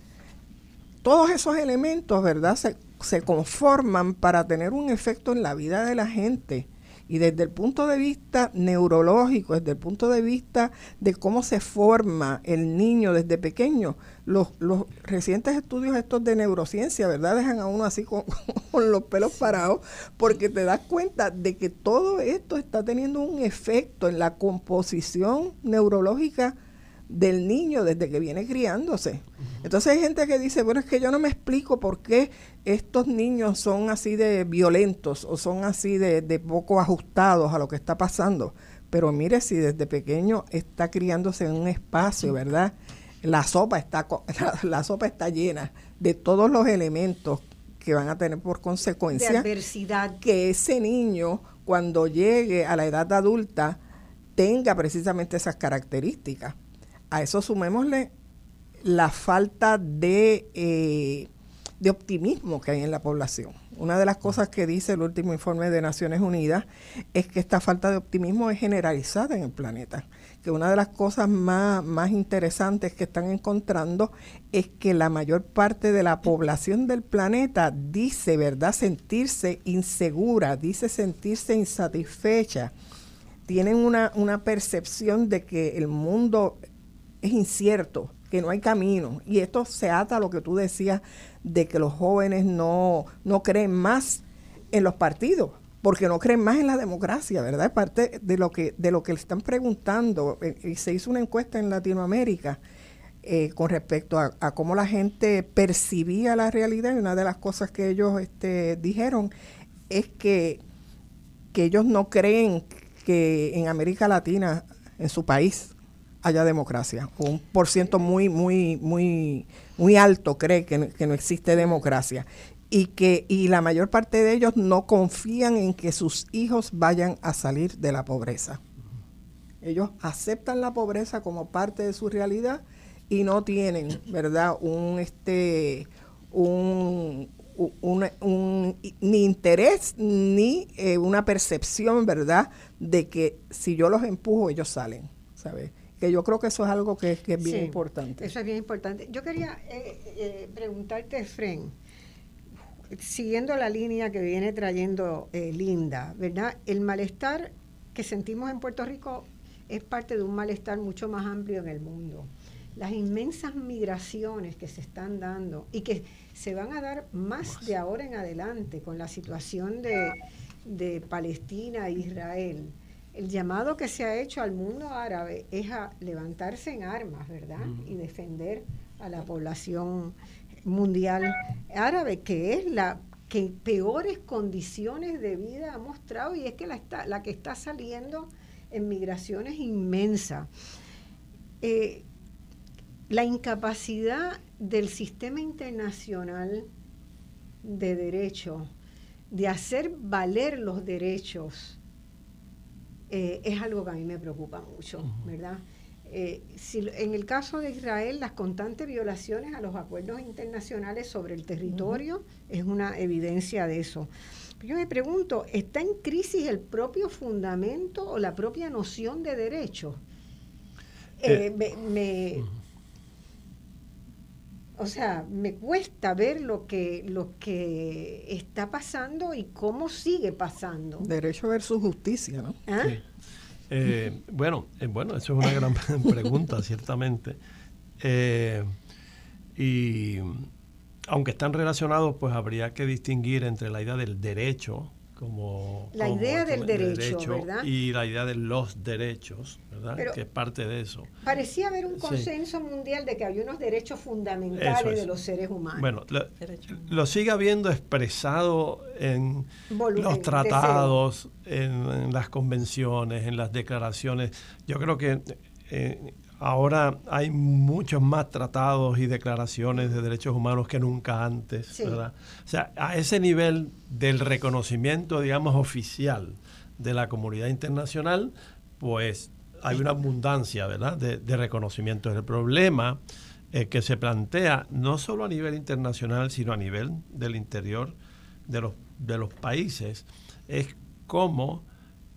todos esos elementos, ¿verdad?, se, se, conforman para tener un efecto en la vida de la gente. Y desde el punto de vista neurológico, desde el punto de vista de cómo se forma el niño desde pequeño, los, los recientes estudios estos de neurociencia, ¿verdad? Dejan a uno así con, con los pelos parados, porque te das cuenta de que todo esto está teniendo un efecto en la composición neurológica del niño desde que viene criándose. Entonces hay gente que dice, bueno, es que yo no me explico por qué estos niños son así de violentos o son así de, poco ajustados a lo que está pasando. pero mire si desde pequeño está criándose en un espacio, ¿verdad? La sopa está la, sopa está llena de todos los elementos que van a tener por consecuencia adversidad que ese niño cuando llegue a la edad adulta tenga precisamente esas características. A eso sumémosle la falta de, eh, de optimismo que hay en la población. Una de las cosas que dice el último informe de Naciones Unidas es que esta falta de optimismo es generalizada en el planeta. Que una de las cosas más, más interesantes que están encontrando es que la mayor parte de la población del planeta dice, ¿verdad?, sentirse insegura, dice sentirse insatisfecha. Tienen una, una percepción de que el mundo es incierto, que no hay camino. Y esto se ata a lo que tú decías de que los jóvenes no, no creen más en los partidos, porque no creen más en la democracia, ¿verdad? Es parte de lo que, de lo que le están preguntando. Eh, y se hizo una encuesta en Latinoamérica eh, con respecto a, cómo la gente percibía la realidad. Y una de las cosas que ellos este, dijeron es que, que ellos no creen que en América Latina, en su país, haya democracia. Un por ciento muy, muy, muy, muy alto cree que, no existe democracia. Y que y la mayor parte de ellos no confían en que sus hijos vayan a salir de la pobreza. Ellos aceptan la pobreza como parte de su realidad y no tienen, ¿verdad? Un este un, ni interés ni eh, una percepción, ¿verdad? De que si yo los empujo, ellos salen, ¿sabes? que yo creo que eso es algo que, es bien importante. Eso es bien importante. Yo quería eh, eh, preguntarte, Fren, siguiendo la línea que viene trayendo eh, Linda, ¿verdad? El malestar que sentimos en Puerto Rico es parte de un malestar mucho más amplio en el mundo. Las inmensas migraciones que se están dando y que se van a dar más de ahora en adelante con la situación de, de Palestina e Israel el llamado que se ha hecho al mundo árabe es a levantarse en armas, ¿verdad? Y defender a la población mundial árabe, que es la que peores condiciones de vida ha mostrado y es que la, está, la que está saliendo en migraciones inmensa. Eh, la incapacidad del sistema internacional de derecho de hacer valer los derechos eh, es algo que a mí me preocupa mucho, ¿verdad? Eh, si, en el caso de Israel, las constantes violaciones a los acuerdos internacionales sobre el territorio es una evidencia de eso. Yo me pregunto, ¿está en crisis el propio fundamento o la propia noción de derecho? Eh, me, o sea, me cuesta ver lo que, lo que está pasando y cómo sigue pasando. Derecho versus justicia, ¿no? ¿Ah? Eh, bueno, eh, bueno, eso es una gran pregunta, ciertamente. Eh, y aunque están relacionados, pues habría que distinguir entre la idea del derecho como... La idea del derecho, ¿verdad? Y la idea de los derechos, ¿verdad? que es parte de eso. Parecía haber un consenso mundial de que había unos derechos fundamentales de los seres humanos. Bueno, lo, sigue habiendo expresado en los tratados, en, las convenciones, en las declaraciones. Yo creo que... Eh, Ahora hay muchos más tratados y declaraciones de derechos humanos que nunca antes, ¿verdad? O sea, a ese nivel del reconocimiento, digamos, oficial de la comunidad internacional, pues hay una abundancia, ¿verdad?, de, de reconocimiento. El problema eh, que se plantea no solo a nivel internacional, sino a nivel del interior de los, de los países, es cómo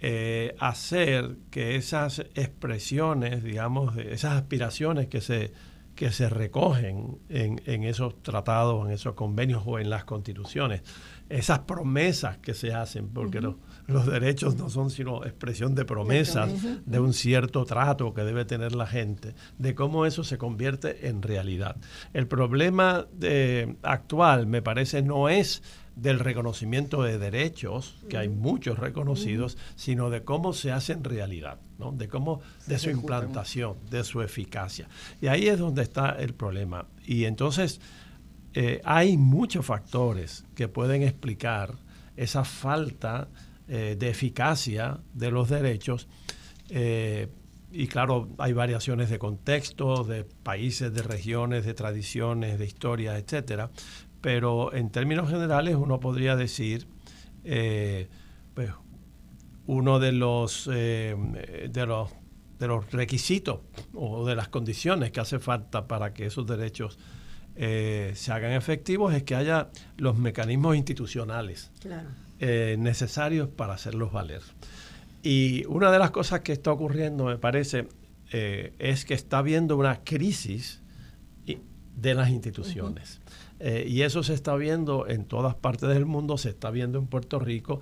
eh, hacer que esas expresiones, digamos, esas aspiraciones que se, que se recogen en, en, esos tratados, en esos convenios o en las constituciones, esas promesas que se hacen, porque los, los, derechos no son sino expresión de promesas de un cierto trato que debe tener la gente, de cómo eso se convierte en realidad. El problema de, actual, me parece, no es del reconocimiento de derechos, que hay muchos reconocidos, sino de cómo se hace en realidad, ¿no? de cómo, de su implantación, de su eficacia. Y ahí es donde está el problema. Y entonces eh, hay muchos factores que pueden explicar esa falta eh, de eficacia de los derechos y claro, hay variaciones de contexto, de países, de regiones, de tradiciones, de historias, etcétera. Pero en términos generales uno podría decir, pues, uno de los, de los de los requisitos o de las condiciones que hace falta para que esos derechos eh, se hagan efectivos es que haya los mecanismos institucionales eh, necesarios para hacerlos valer. Y una de las cosas que está ocurriendo, me parece, eh, es que está habiendo una crisis de las instituciones. Eh, y eso se está viendo en todas partes del mundo, se está viendo en Puerto Rico,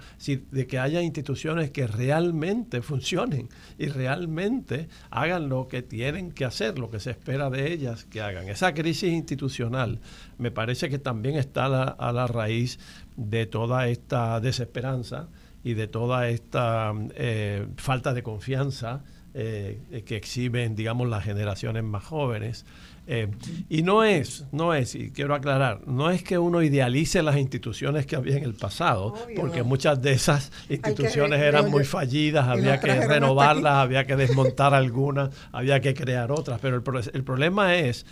de que haya instituciones que realmente funcionen y realmente hagan lo que tienen que hacer, lo que se espera de ellas que hagan. Esa crisis institucional me parece que también está a la, raíz de toda esta desesperanza y de toda esta eh, falta de confianza eh, que exhiben, digamos, las generaciones más jóvenes. Eh, y no es, no es, y quiero aclarar, no es que uno idealice las instituciones que había en el pasado, porque muchas de esas instituciones eran muy fallidas, había que renovarlas, había que desmontar algunas, había que crear otras, pero el, el problema es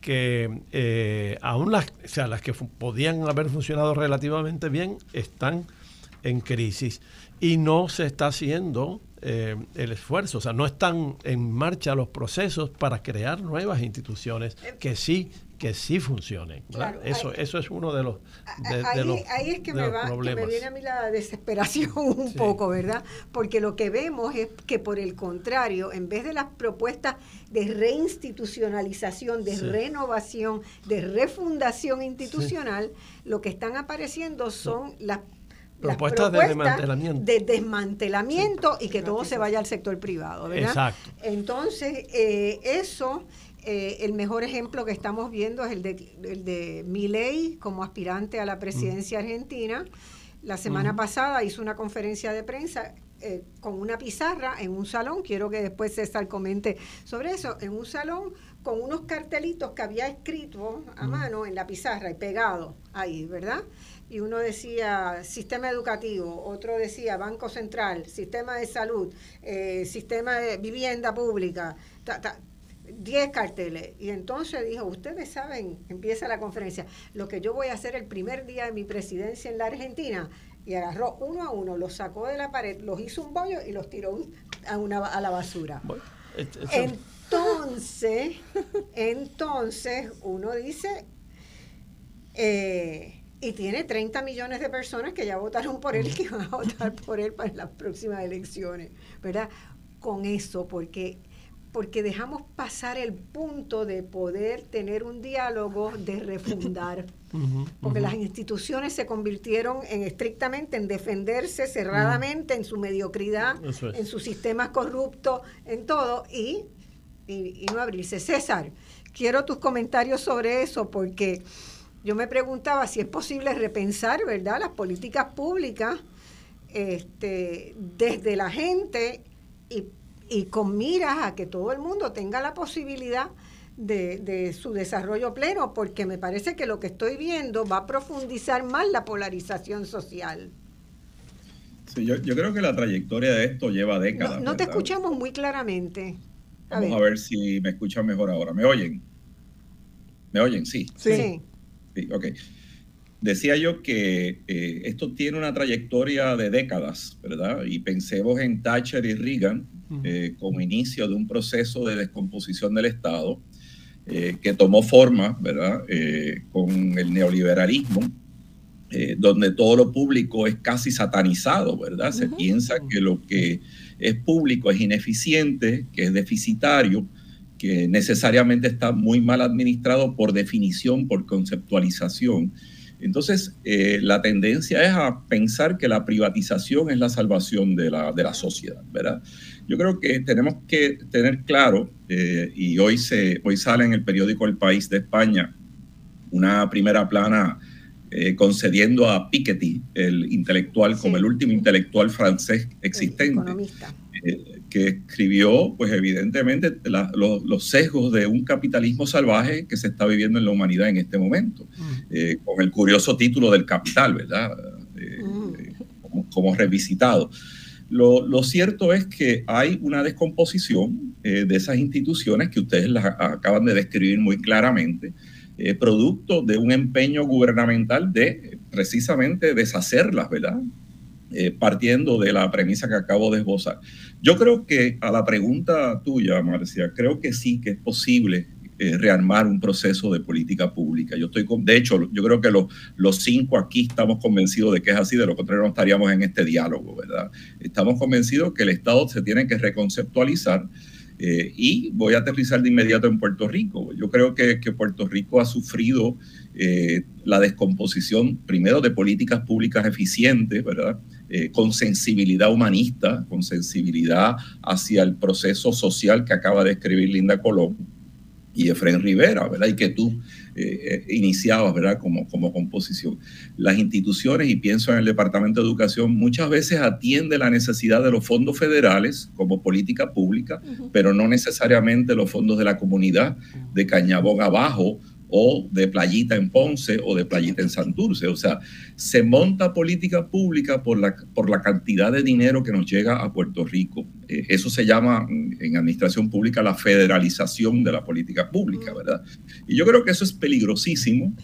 que eh, aún las, o sea, las que podían haber funcionado relativamente bien están en crisis y no se está haciendo eh, el esfuerzo, o sea, no están en marcha los procesos para crear nuevas instituciones que sí que sí funcionen. eso, eso es uno de los, de, ahí, es que me, va, que me viene a mí la desesperación un poco, ¿verdad? Porque lo que vemos es que por el contrario, en vez de las propuestas de reinstitucionalización, de renovación, de refundación institucional, lo que están apareciendo son las propuestas, de desmantelamiento. De desmantelamiento y que todo se vaya al sector privado, ¿verdad? Exacto. Entonces, eh, eso, eh, el mejor ejemplo que estamos viendo es el de, el de Milei como aspirante a la presidencia mm. argentina. La semana pasada hizo una conferencia de prensa eh, con una pizarra en un salón, quiero que después César comente sobre eso, en un salón con unos cartelitos que había escrito a mm. mano en la pizarra y pegado ahí, ¿verdad? Y uno decía sistema educativo, otro decía Banco Central, sistema de salud, eh, sistema de vivienda pública, 10 carteles. Y entonces dijo, ustedes saben, empieza la conferencia, lo que yo voy a hacer el primer día de mi presidencia en la Argentina, y agarró uno a uno, los sacó de la pared, los hizo un bollo y los tiró a, una, a la basura. Entonces, entonces uno dice... Eh, y tiene 30 millones de personas que ya votaron por él y que van a votar por él para las próximas elecciones, ¿verdad? Con eso, porque porque dejamos pasar el punto de poder tener un diálogo de refundar, porque las instituciones se convirtieron en estrictamente en defenderse cerradamente en su mediocridad, en sus sistemas corruptos, en todo, y, y, y no abrirse. César, quiero tus comentarios sobre eso, porque yo me preguntaba si es posible repensar, ¿verdad?, las políticas públicas este, desde la gente y, con miras a que todo el mundo tenga la posibilidad de, su desarrollo pleno, porque me parece que lo que estoy viendo va a profundizar más la polarización social. Sí, yo, creo que la trayectoria de esto lleva décadas. No, te escuchamos muy claramente. Vamos a ver si me escuchan mejor ahora. ¿Me oyen? ¿Me oyen? Sí. Sí. Sí, ok. Decía yo que eh, esto tiene una trayectoria de décadas, ¿verdad? Y pensemos en Thatcher y Reagan eh, como inicio de un proceso de descomposición del Estado eh, que tomó forma, ¿verdad? con el neoliberalismo, donde todo lo público es casi satanizado, ¿verdad? Se piensa que lo que es público es ineficiente, que es deficitario, que necesariamente está muy mal administrado por definición, por conceptualización. Entonces, eh, la tendencia es a pensar que la privatización es la salvación de la, de la sociedad, ¿verdad? Yo creo que tenemos que tener claro, eh, y hoy, se, hoy sale en el periódico El País de España una primera plana eh, concediendo a Piketty, el intelectual, como el último intelectual francés existente que escribió, pues evidentemente, los, sesgos de un capitalismo salvaje que se está viviendo en la humanidad en este momento, mm. eh, con el curioso título del capital, ¿verdad? Eh, mm. como, revisitado. Lo, cierto es que hay una descomposición eh, de esas instituciones que ustedes las acaban de describir muy claramente, eh, producto de un empeño gubernamental de precisamente deshacerlas, ¿verdad? Eh, partiendo de la premisa que acabo de esbozar. Yo creo que a la pregunta tuya, Marcia, creo que sí que es posible eh, rearmar un proceso de política pública. Yo estoy, con, de hecho, yo creo que los, los cinco aquí estamos convencidos de que es así, de lo contrario no estaríamos en este diálogo, ¿verdad? Estamos convencidos que el Estado se tiene que reconceptualizar eh, y voy a aterrizar de inmediato en Puerto Rico. Yo creo que, que Puerto Rico ha sufrido eh, la descomposición, primero, de políticas públicas eficientes, ¿verdad? Con sensibilidad humanista, con sensibilidad hacia el proceso social que acaba de escribir Linda Colón y Efraín Rivera, ¿verdad? Y que tú eh, eh, iniciabas, ¿verdad? Como, como composición. Las instituciones, y pienso en el Departamento de Educación, muchas veces atiende la necesidad de los fondos federales como política pública, pero no necesariamente los fondos de la comunidad de Cañabón abajo o de Playita en Ponce o de Playita en Santurce. O sea, se monta política pública por la, por la cantidad de dinero que nos llega a Puerto Rico. Eh, eso se llama en administración pública la federalización de la política pública, ¿verdad? Y yo creo que eso es peligrosísimo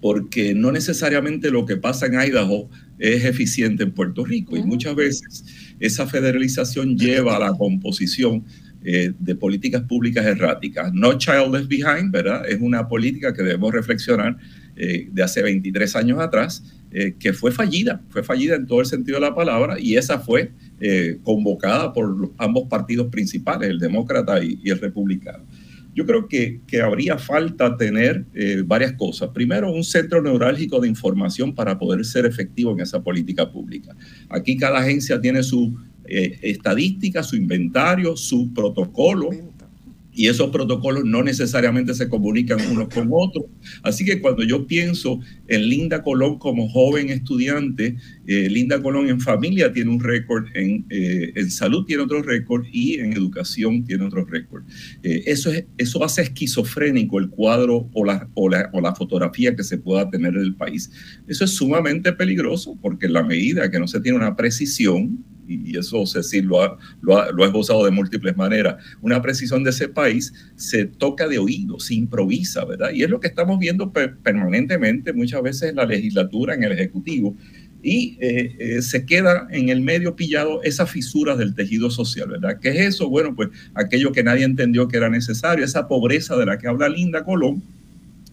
porque no necesariamente lo que pasa en Idaho es eficiente en Puerto Rico y muchas veces esa federalización lleva a la composición eh, de políticas públicas erráticas. No Child Left Behind, ¿verdad? Es una política que debemos reflexionar eh, de hace 23 años atrás, eh, que fue fallida, fue fallida en todo el sentido de la palabra, y esa fue convocada por ambos partidos principales, el demócrata y, el republicano. Yo creo que, que habría falta tener varias cosas. Primero, un centro neurálgico de información para poder ser efectivo en esa política pública. Aquí cada agencia tiene su eh, estadística, su inventario, su protocolo. Y esos protocolos no necesariamente se comunican unos con otros. Así que cuando yo pienso en Linda Colón como joven estudiante, eh, Linda Colón en familia tiene un récord, en, eh, en, salud tiene otro récord y en educación tiene otro récord. eso, es, eso hace esquizofrénico el cuadro o la, o, la, o la fotografía que se pueda tener del país. Eso es sumamente peligroso porque en la medida que no se tiene una precisión, y eso Cecil lo ha, lo, ha, lo ha esbozado de múltiples maneras, una precisión de ese país se toca de oído, se improvisa, ¿verdad? Y es lo que estamos viendo permanentemente muchas veces en la legislatura, en el Ejecutivo, y eh, eh, se queda en el medio pillado esas fisuras del tejido social, ¿verdad? ¿Qué es eso? Bueno, pues aquello que nadie entendió que era necesario, esa pobreza de la que habla Linda Colón,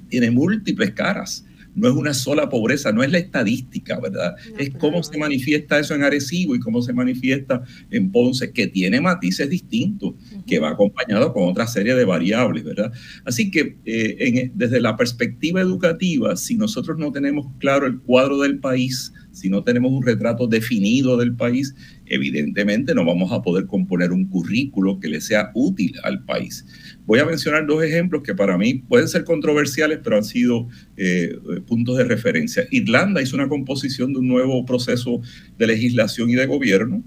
tiene múltiples caras no es una sola pobreza, no es la estadística, ¿verdad? es cómo se manifiesta eso en Arecibo y cómo se manifiesta en Ponce, que tiene matices distintos, que va acompañado con otra serie de variables, ¿verdad? Así que eh, desde la perspectiva educativa, si nosotros no tenemos claro el cuadro del país, si no tenemos un retrato definido del país, evidentemente no vamos a poder componer un currículo que le sea útil al país. Voy a mencionar dos ejemplos que para mí pueden ser controversiales, pero han sido eh, puntos de referencia. Irlanda hizo una composición de un nuevo proceso de legislación y de gobierno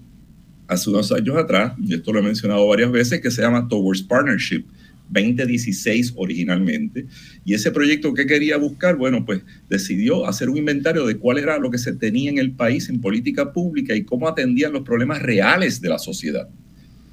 hace unos años atrás, y esto lo he mencionado varias veces, que se llama Towards Partnership 2016 originalmente. Y ese proyecto que quería buscar, bueno, pues decidió hacer un inventario de cuál era lo que se tenía en el país en política pública y cómo atendían los problemas reales de la sociedad.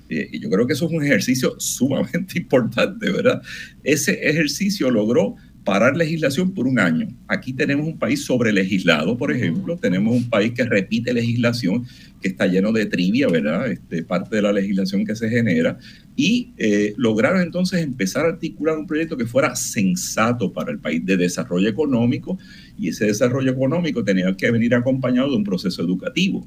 Eh, y yo creo que eso es un ejercicio sumamente importante, ¿verdad? Ese ejercicio logró parar legislación por un año. Aquí tenemos un país sobre legislado, por ejemplo, tenemos un país que repite legislación, que está lleno de trivia, ¿verdad? Este, parte de la legislación que se genera, y eh, lograron entonces empezar a articular un proyecto que fuera sensato para el país de desarrollo económico, y ese desarrollo económico tenía que venir acompañado de un proceso educativo.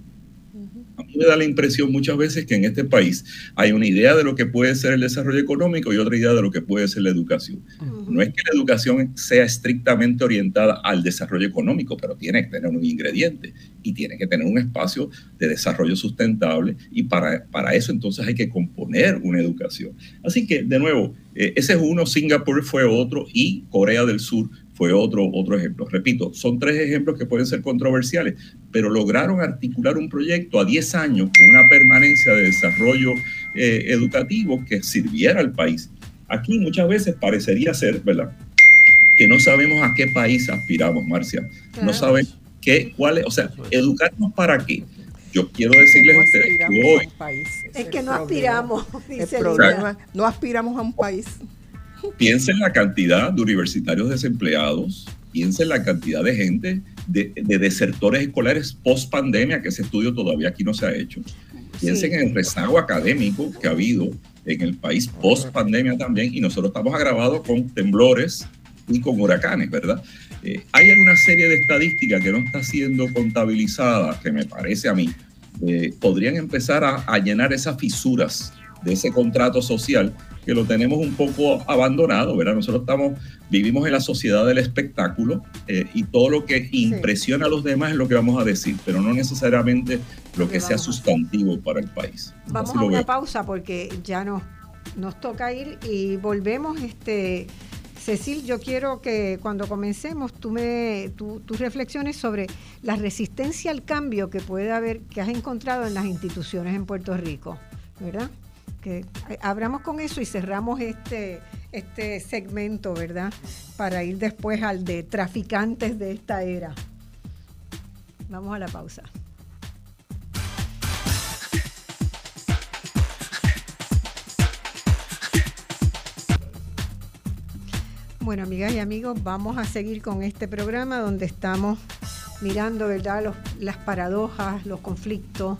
A mí me da la impresión muchas veces que en este país hay una idea de lo que puede ser el desarrollo económico y otra idea de lo que puede ser la educación. No es que la educación sea estrictamente orientada al desarrollo económico, pero tiene que tener un ingrediente y tiene que tener un espacio de desarrollo sustentable y para, para eso entonces hay que componer una educación. Así que, de nuevo, eh, ese es uno, Singapur fue otro y Corea del Sur fue otro, otro ejemplo. Repito, son tres ejemplos que pueden ser controversiales, pero lograron articular un proyecto a 10 años con una permanencia de desarrollo eh, educativo que sirviera al país. Aquí muchas veces parecería ser, ¿verdad? Que no sabemos a qué país aspiramos, Marcia. No sabemos qué, cuál es, o sea, educarnos para qué. yo quiero decirles a ustedes que hoy... Es que no aspiramos, dice no aspiramos a un país. Piensen la cantidad de universitarios desempleados, piensen la cantidad de gente, de, desertores escolares post pandemia, que ese estudio todavía aquí no se ha hecho. Piensen en el rezago académico que ha habido en el país post pandemia también, y nosotros estamos agravados con temblores y con huracanes, ¿verdad? Eh, hay una serie de estadísticas que no está siendo contabilizada, que me parece a mí, eh, podrían empezar a, llenar esas fisuras de ese contrato social que lo tenemos un poco abandonado, ¿verdad? Nosotros estamos, vivimos en la sociedad del espectáculo eh, y todo lo que impresiona a los demás es lo que vamos a decir, pero no necesariamente lo que sea sustantivo para el país. Vamos a una pausa porque ya no, nos toca ir y volvemos este Cecil, yo quiero que cuando comencemos tú me tus reflexiones sobre la resistencia al cambio que puede haber, que has encontrado en las instituciones en Puerto Rico, ¿verdad? Que abramos con eso y cerramos este, este segmento, ¿verdad? Para ir después al de traficantes de esta era. Vamos a la pausa. Bueno, amigas y amigos, vamos a seguir con este programa donde estamos mirando, ¿verdad?, las paradojas, los conflictos,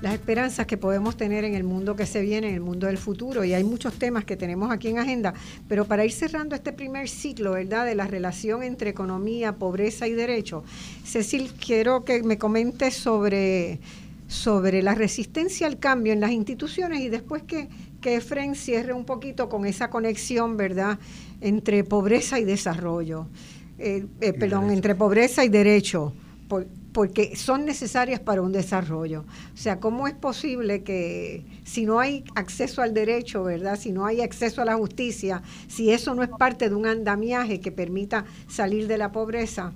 las esperanzas que podemos tener en el mundo que se viene, en el mundo del futuro. Y hay muchos temas que tenemos aquí en agenda. Pero para ir cerrando este primer ciclo, ¿verdad?, de la relación entre economía, pobreza y derecho, Cecil, quiero que me comentes sobre, sobre la resistencia al cambio en las instituciones y después que, que Efren cierre un poquito con esa conexión, ¿verdad?, entre pobreza y desarrollo, eh, eh, perdón, entre pobreza y derecho, porque son necesarias para un desarrollo. O sea, ¿cómo es posible que si no hay acceso al derecho, ¿verdad? Si no hay acceso a la justicia, si eso no es parte de un andamiaje que permita salir de la pobreza,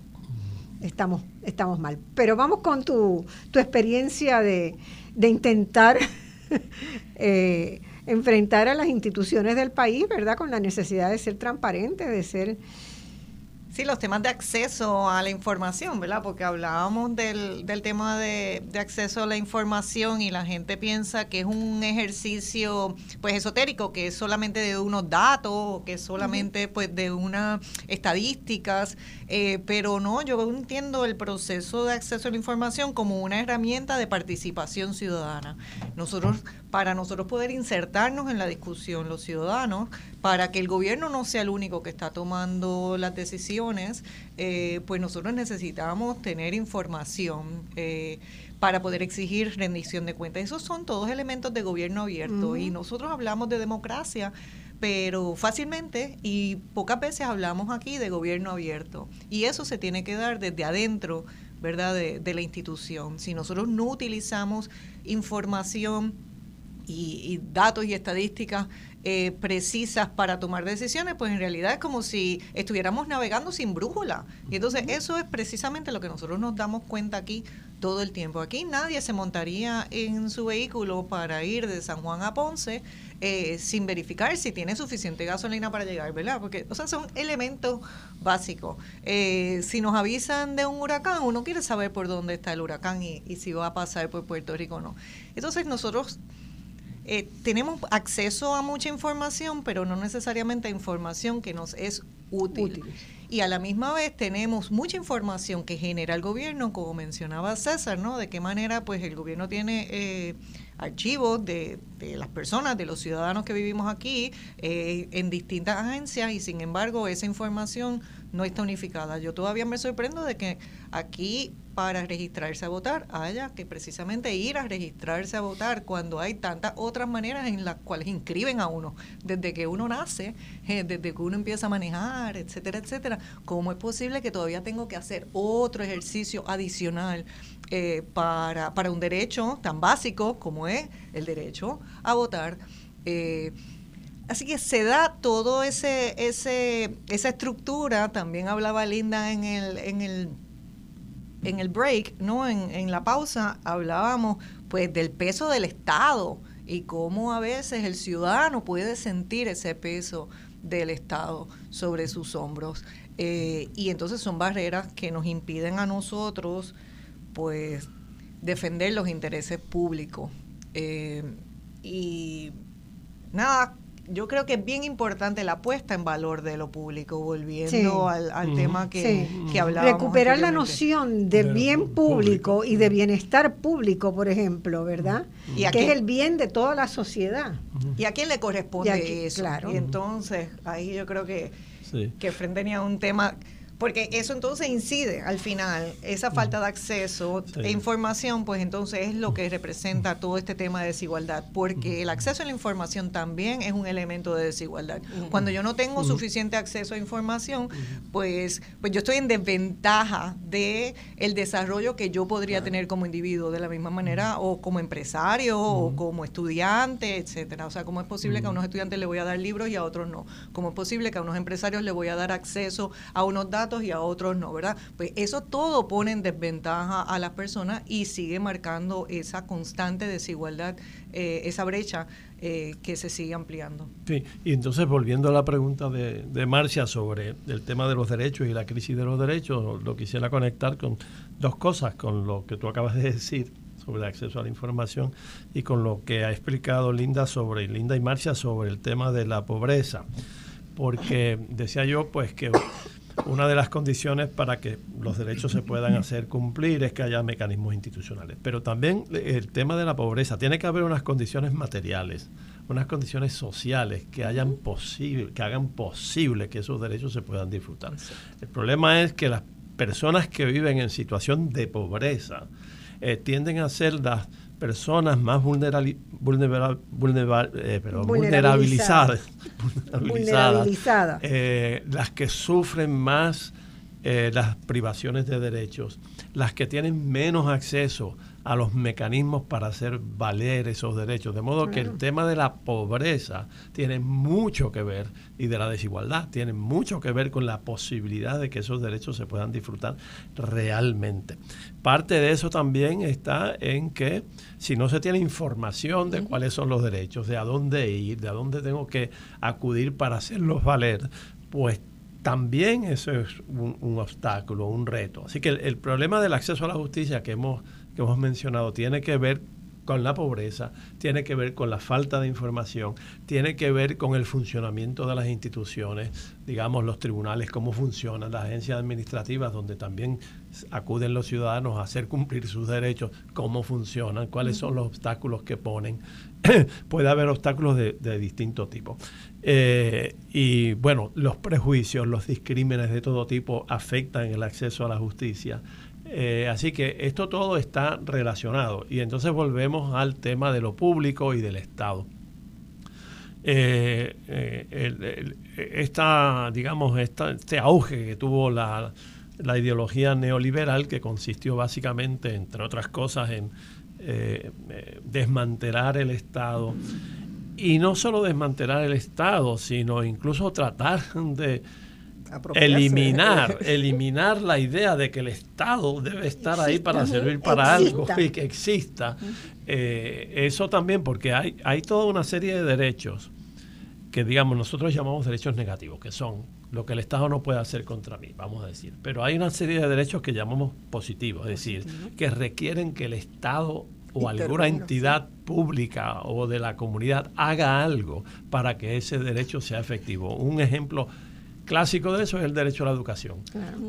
estamos, estamos mal. Pero vamos con tu, tu experiencia de, de intentar... eh, enfrentar a las instituciones del país, ¿verdad? Con la necesidad de ser transparente, de ser Sí, los temas de acceso a la información, ¿verdad? Porque hablábamos del, del tema de, acceso a la información y la gente piensa que es un ejercicio pues esotérico, que es solamente de unos datos, que es solamente pues de unas estadísticas, eh, pero no, yo entiendo el proceso de acceso a la información como una herramienta de participación ciudadana. Nosotros, para nosotros poder insertarnos en la discusión, los ciudadanos, para que el gobierno no sea el único que está tomando las decisiones, eh, pues nosotros necesitamos tener información eh, para poder exigir rendición de cuentas. Esos son todos elementos de gobierno abierto y nosotros hablamos de democracia pero fácilmente y pocas veces hablamos aquí de gobierno abierto. Y eso se tiene que dar desde adentro, ¿verdad?, de, de la institución. Si nosotros no utilizamos información y, y datos y estadísticas eh, precisas para tomar decisiones, pues en realidad es como si estuviéramos navegando sin brújula. Y entonces eso es precisamente lo que nosotros nos damos cuenta aquí todo el tiempo. Aquí nadie se montaría en su vehículo para ir de San Juan a Ponce eh, sin verificar si tiene suficiente gasolina para llegar, ¿verdad? Porque, o sea, son elementos básicos. Eh, si nos avisan de un huracán, uno quiere saber por dónde está el huracán y, y si va a pasar por Puerto Rico o no. Entonces nosotros eh, tenemos acceso a mucha información, pero no necesariamente a información que nos es útil. Y a la misma vez tenemos mucha información que genera el gobierno, como mencionaba César, ¿no? De qué manera pues el gobierno tiene eh, archivos de, de, las personas, de los ciudadanos que vivimos aquí, eh, en distintas agencias y sin embargo esa información no está unificada. Yo todavía me sorprendo de que aquí para registrarse a votar haya que precisamente ir a registrarse a votar cuando hay tantas otras maneras en las cuales inscriben a uno, desde que uno nace, eh, desde que uno empieza a manejar, etcétera, etcétera. ¿Cómo es posible que todavía tengo que hacer otro ejercicio adicional eh, para, para un derecho tan básico como es el derecho a votar? Eh, Así que se da todo ese, ese, esa estructura, también hablaba Linda en el, en el, en el break, ¿no? En, en la pausa, hablábamos pues del peso del Estado y cómo a veces el ciudadano puede sentir ese peso del Estado sobre sus hombros. Eh, y entonces son barreras que nos impiden a nosotros, pues, defender los intereses públicos. Eh, y nada, yo creo que es bien importante la puesta en valor de lo público, volviendo al, tema que, que hablábamos. Recuperar la noción de bien público, y de bienestar público, por ejemplo, ¿verdad? Y que es el bien de toda la sociedad. ¿Y a quién le corresponde eso? Claro. Y entonces, ahí yo creo que, que frente tenía un tema porque eso entonces incide al final, esa falta de acceso e información, pues entonces es lo que representa todo este tema de desigualdad, porque el acceso a la información también es un elemento de desigualdad. Cuando yo no tengo suficiente acceso a información, pues, pues yo estoy en desventaja de el desarrollo que yo podría tener como individuo de la misma manera, o como empresario, o como estudiante, etcétera. O sea, ¿cómo es posible que a unos estudiantes le voy a dar libros y a otros no? ¿Cómo es posible que a unos empresarios le voy a dar acceso a unos datos y a otros no, ¿verdad? Pues eso todo pone en desventaja a las personas y sigue marcando esa constante desigualdad, eh, esa brecha eh, que se sigue ampliando. Sí, y entonces volviendo a la pregunta de, de Marcia sobre el tema de los derechos y la crisis de los derechos, lo quisiera conectar con dos cosas, con lo que tú acabas de decir sobre el acceso a la información y con lo que ha explicado Linda sobre Linda y Marcia sobre el tema de la pobreza porque decía yo pues que una de las condiciones para que los derechos se puedan hacer cumplir es que haya mecanismos institucionales. Pero también el tema de la pobreza, tiene que haber unas condiciones materiales, unas condiciones sociales que, hayan posible, que hagan posible que esos derechos se puedan disfrutar. El problema es que las personas que viven en situación de pobreza eh, tienden a ser las personas más eh, vulnerabilizadas, eh, las que sufren más eh, las privaciones de derechos, las que tienen menos acceso a los mecanismos para hacer valer esos derechos. De modo que el tema de la pobreza tiene mucho que ver y de la desigualdad tiene mucho que ver con la posibilidad de que esos derechos se puedan disfrutar realmente. Parte de eso también está en que si no se tiene información de cuáles son los derechos, de a dónde ir, de a dónde tengo que acudir para hacerlos valer, pues también eso es un, obstáculo, un reto. Así que el problema del acceso a la justicia que hemos que hemos mencionado tiene que ver con la pobreza, tiene que ver con la falta de información, tiene que ver con el funcionamiento de las instituciones, digamos los tribunales, cómo funcionan, las agencias administrativas donde también acuden los ciudadanos a hacer cumplir sus derechos, cómo funcionan, cuáles son los obstáculos que ponen. Puede haber obstáculos de, distinto tipo. Eh, y bueno, los prejuicios, los discrímenes de todo tipo afectan el acceso a la justicia. Eh, así que esto todo está relacionado y entonces volvemos al tema de lo público y del Estado. Eh, eh, esta, digamos, este auge que tuvo la, ideología neoliberal, que consistió básicamente, entre otras cosas, en desmantelar el Estado. Y no solo desmantelar el Estado, sino incluso tratar de eliminar, eliminar la idea de que el Estado debe estar ahí para servir para algo y que exista. Eh, eso también porque hay, hay toda una serie de derechos que digamos nosotros llamamos derechos negativos, que son lo que el Estado no puede hacer contra mí, vamos a decir. Pero hay una serie de derechos que llamamos positivos, es decir, que requieren que el Estado o alguna entidad pública o de la comunidad haga algo para que ese derecho sea efectivo. Un ejemplo clásico de eso es el derecho a la educación.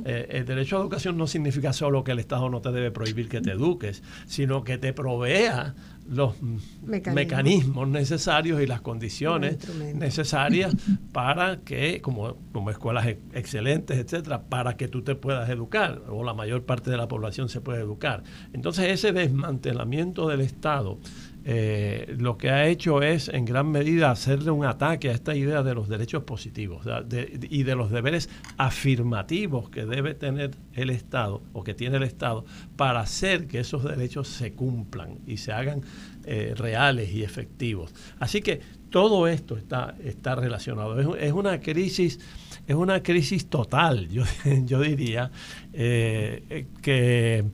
Eh, el derecho a la educación no significa solo que el Estado no te debe prohibir que te eduques, sino que te provea los mecanismos, necesarios y las condiciones necesarias para que, como, como escuelas excelentes, etcétera, para que tú te puedas educar, o la mayor parte de la población se puede educar. Entonces, ese desmantelamiento del Estado eh, lo que ha hecho es en gran medida hacerle un ataque a esta idea de los derechos positivos y de los deberes afirmativos que debe tener el Estado o que tiene el Estado para hacer que esos derechos se cumplan y se hagan eh, reales y efectivos. Así que todo esto está, está relacionado. Es, una crisis, es una crisis total, yo, yo diría, eh, que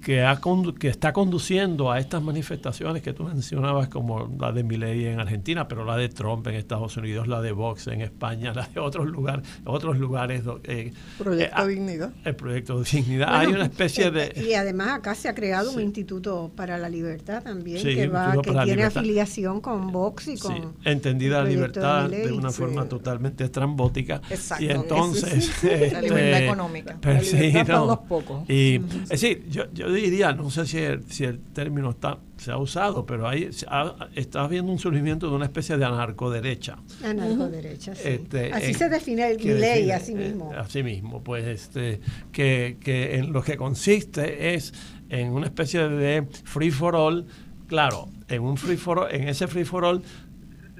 que, ha, que está conduciendo a estas manifestaciones que tú mencionabas, como la de Milei en Argentina, pero la de Trump en Estados Unidos, la de Vox en España, la de otros lugares, otros lugares. Eh, proyecto de Dignidad. El Proyecto de Dignidad. Hay una especie eh, de... Y además acá se ha creado un Instituto para la Libertad también, que, va, que tiene afiliación con Vox y con... entendida la libertad de, una forma totalmente estrambótica. Exacto. Y entonces... la libertad económica. Pero, pocos. Y, es decir, yo, yo diría, no sé si el, si el término está, se ha usado, pero ahí está habiendo un surgimiento de una especie de anarcoderecha. Anarcoderecha, sí. Este, así se define el ley, así mismo. Eh, así mismo, pues este, que, que en lo que consiste es en una especie de free for all, claro, en un free for all, en ese free for all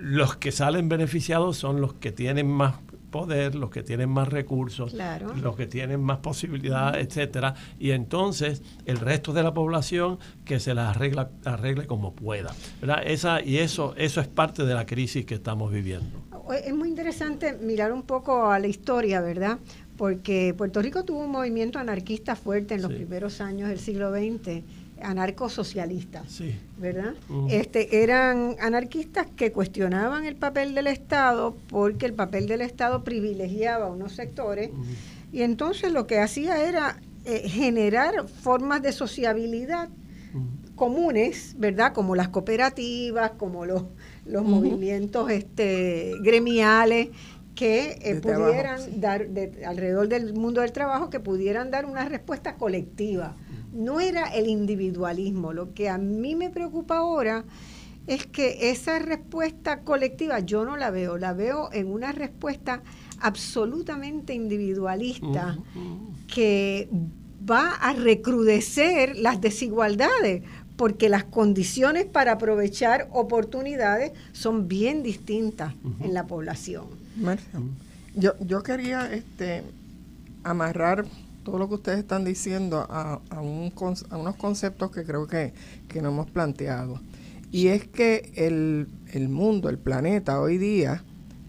los que salen beneficiados son los que tienen más poder, los que tienen más recursos, los que tienen más posibilidades, etcétera, y entonces el resto de la población que se las arregla, arregle como pueda. ¿verdad? Esa, y eso, eso es parte de la crisis que estamos viviendo. Es muy interesante mirar un poco a la historia, ¿verdad? Porque Puerto Rico tuvo un movimiento anarquista fuerte en los primeros años del siglo XX anarcosocialistas, ¿verdad? Este eran anarquistas que cuestionaban el papel del Estado porque el papel del Estado privilegiaba a unos sectores y entonces lo que hacía era eh, generar formas de sociabilidad comunes, ¿verdad? Como las cooperativas, como los, los movimientos este, gremiales que eh, pudieran dar alrededor del mundo del trabajo que pudieran dar una respuesta colectiva no era el individualismo. Lo que a mí me preocupa ahora es que esa respuesta colectiva yo no la veo, la veo en una respuesta absolutamente individualista que va a recrudecer las desigualdades porque las condiciones para aprovechar oportunidades son bien distintas en la población. yo, yo quería este, amarrar todo lo que ustedes están diciendo a, a, unos conceptos que creo que, no hemos planteado. Y es que el, el, mundo, el planeta hoy día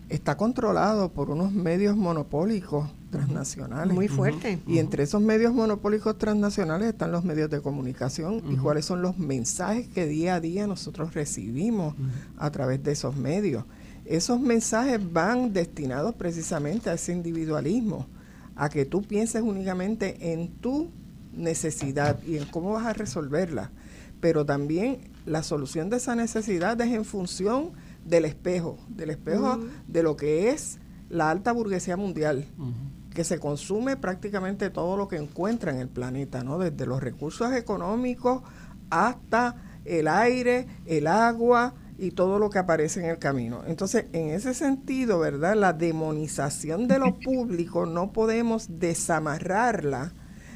está controlado por unos medios monopólicos transnacionales. Muy fuerte. Y entre esos medios monopólicos transnacionales están los medios de comunicación y cuáles son los mensajes que día a día nosotros recibimos a través de esos medios. Esos mensajes van destinados precisamente a ese individualismo a que tú pienses únicamente en tu necesidad y en cómo vas a resolverla. Pero también la solución de esa necesidad es en función del espejo, del espejo de lo que es la alta burguesía mundial, que se consume prácticamente todo lo que encuentra en el planeta, ¿no? Desde los recursos económicos hasta el aire, el agua, y todo lo que aparece en el camino. Entonces, en ese sentido, ¿verdad? La demonización de lo público no podemos desamarrarla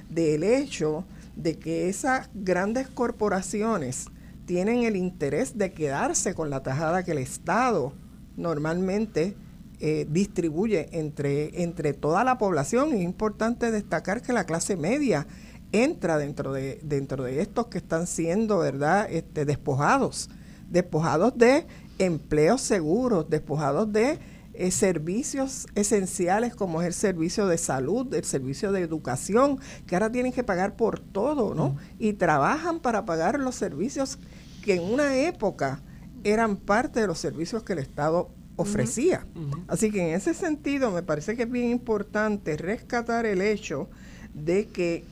del hecho de que esas grandes corporaciones tienen el interés de quedarse con la tajada que el Estado normalmente eh, distribuye entre, entre toda la población. Es importante destacar que la clase media entra dentro de, dentro de estos que están siendo, ¿verdad?, este, despojados despojados de empleos seguros, despojados de eh, servicios esenciales como es el servicio de salud, el servicio de educación, que ahora tienen que pagar por todo, ¿no? Y trabajan para pagar los servicios que en una época eran parte de los servicios que el Estado ofrecía. Así que en ese sentido me parece que es bien importante rescatar el hecho de que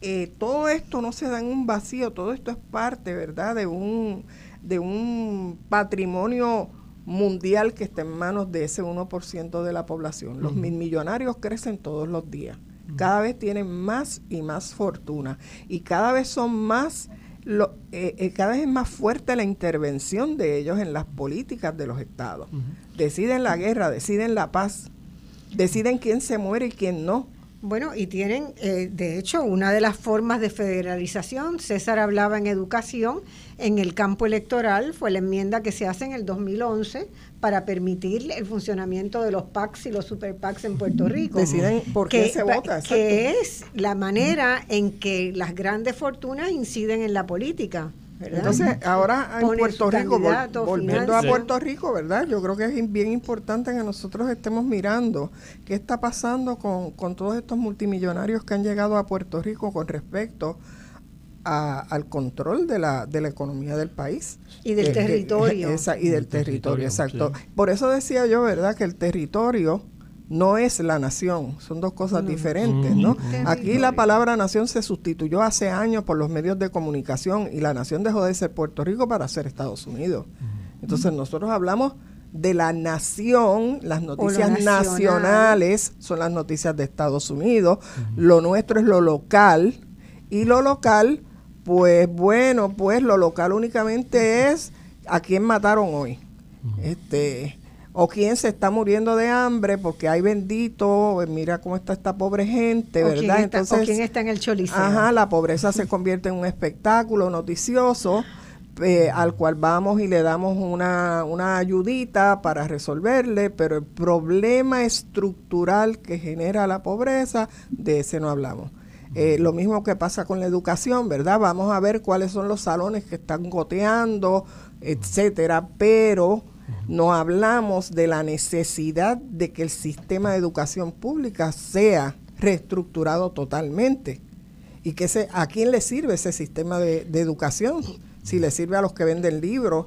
eh, todo esto no se da en un vacío, todo esto es parte, ¿verdad?, de un de un patrimonio mundial que está en manos de ese 1% de la población. Los mil millonarios crecen todos los días. Cada vez tienen más y más fortuna y cada vez son más lo, eh, eh, cada vez es más fuerte la intervención de ellos en las políticas de los estados. Deciden la guerra, deciden la paz, deciden quién se muere y quién no. Bueno, y tienen, eh, de hecho, una de las formas de federalización, César hablaba en educación, en el campo electoral, fue la enmienda que se hace en el 2011 para permitir el funcionamiento de los PACs y los super PACs en Puerto Rico. Deciden por qué se vota. Que es la manera en que las grandes fortunas inciden en la política. Entonces, ahora en Puerto Rico, volviendo a Puerto Rico, ¿verdad? Yo creo que es bien importante que nosotros estemos mirando qué está pasando con, con todos estos multimillonarios que han llegado a Puerto Rico con respecto al control de la, de la economía del país. Y del territorio. y del territorio, exacto. Por eso decía yo, ¿verdad?, que el territorio no es la nación, son dos cosas diferentes, ¿no? Aquí la palabra nación se sustituyó hace años por los medios de comunicación y la nación dejó de ser Puerto Rico para ser Estados Unidos. Entonces nosotros hablamos de la nación, las noticias nacionales son las noticias de Estados Unidos, lo nuestro es lo local y lo local, pues bueno, pues lo local únicamente es a quién mataron hoy. Este o quién se está muriendo de hambre porque hay bendito, mira cómo está esta pobre gente, ¿verdad? Entonces, o quién está en el choliseo. Ajá, la pobreza se convierte en un espectáculo noticioso eh, al cual vamos y le damos una, una ayudita para resolverle, pero el problema estructural que genera la pobreza, de ese no hablamos. Eh, lo mismo que pasa con la educación, ¿verdad? Vamos a ver cuáles son los salones que están goteando, etcétera, pero no hablamos de la necesidad de que el sistema de educación pública sea reestructurado totalmente. ¿Y que se, a quién le sirve ese sistema de educación? si le sirve a los que venden libros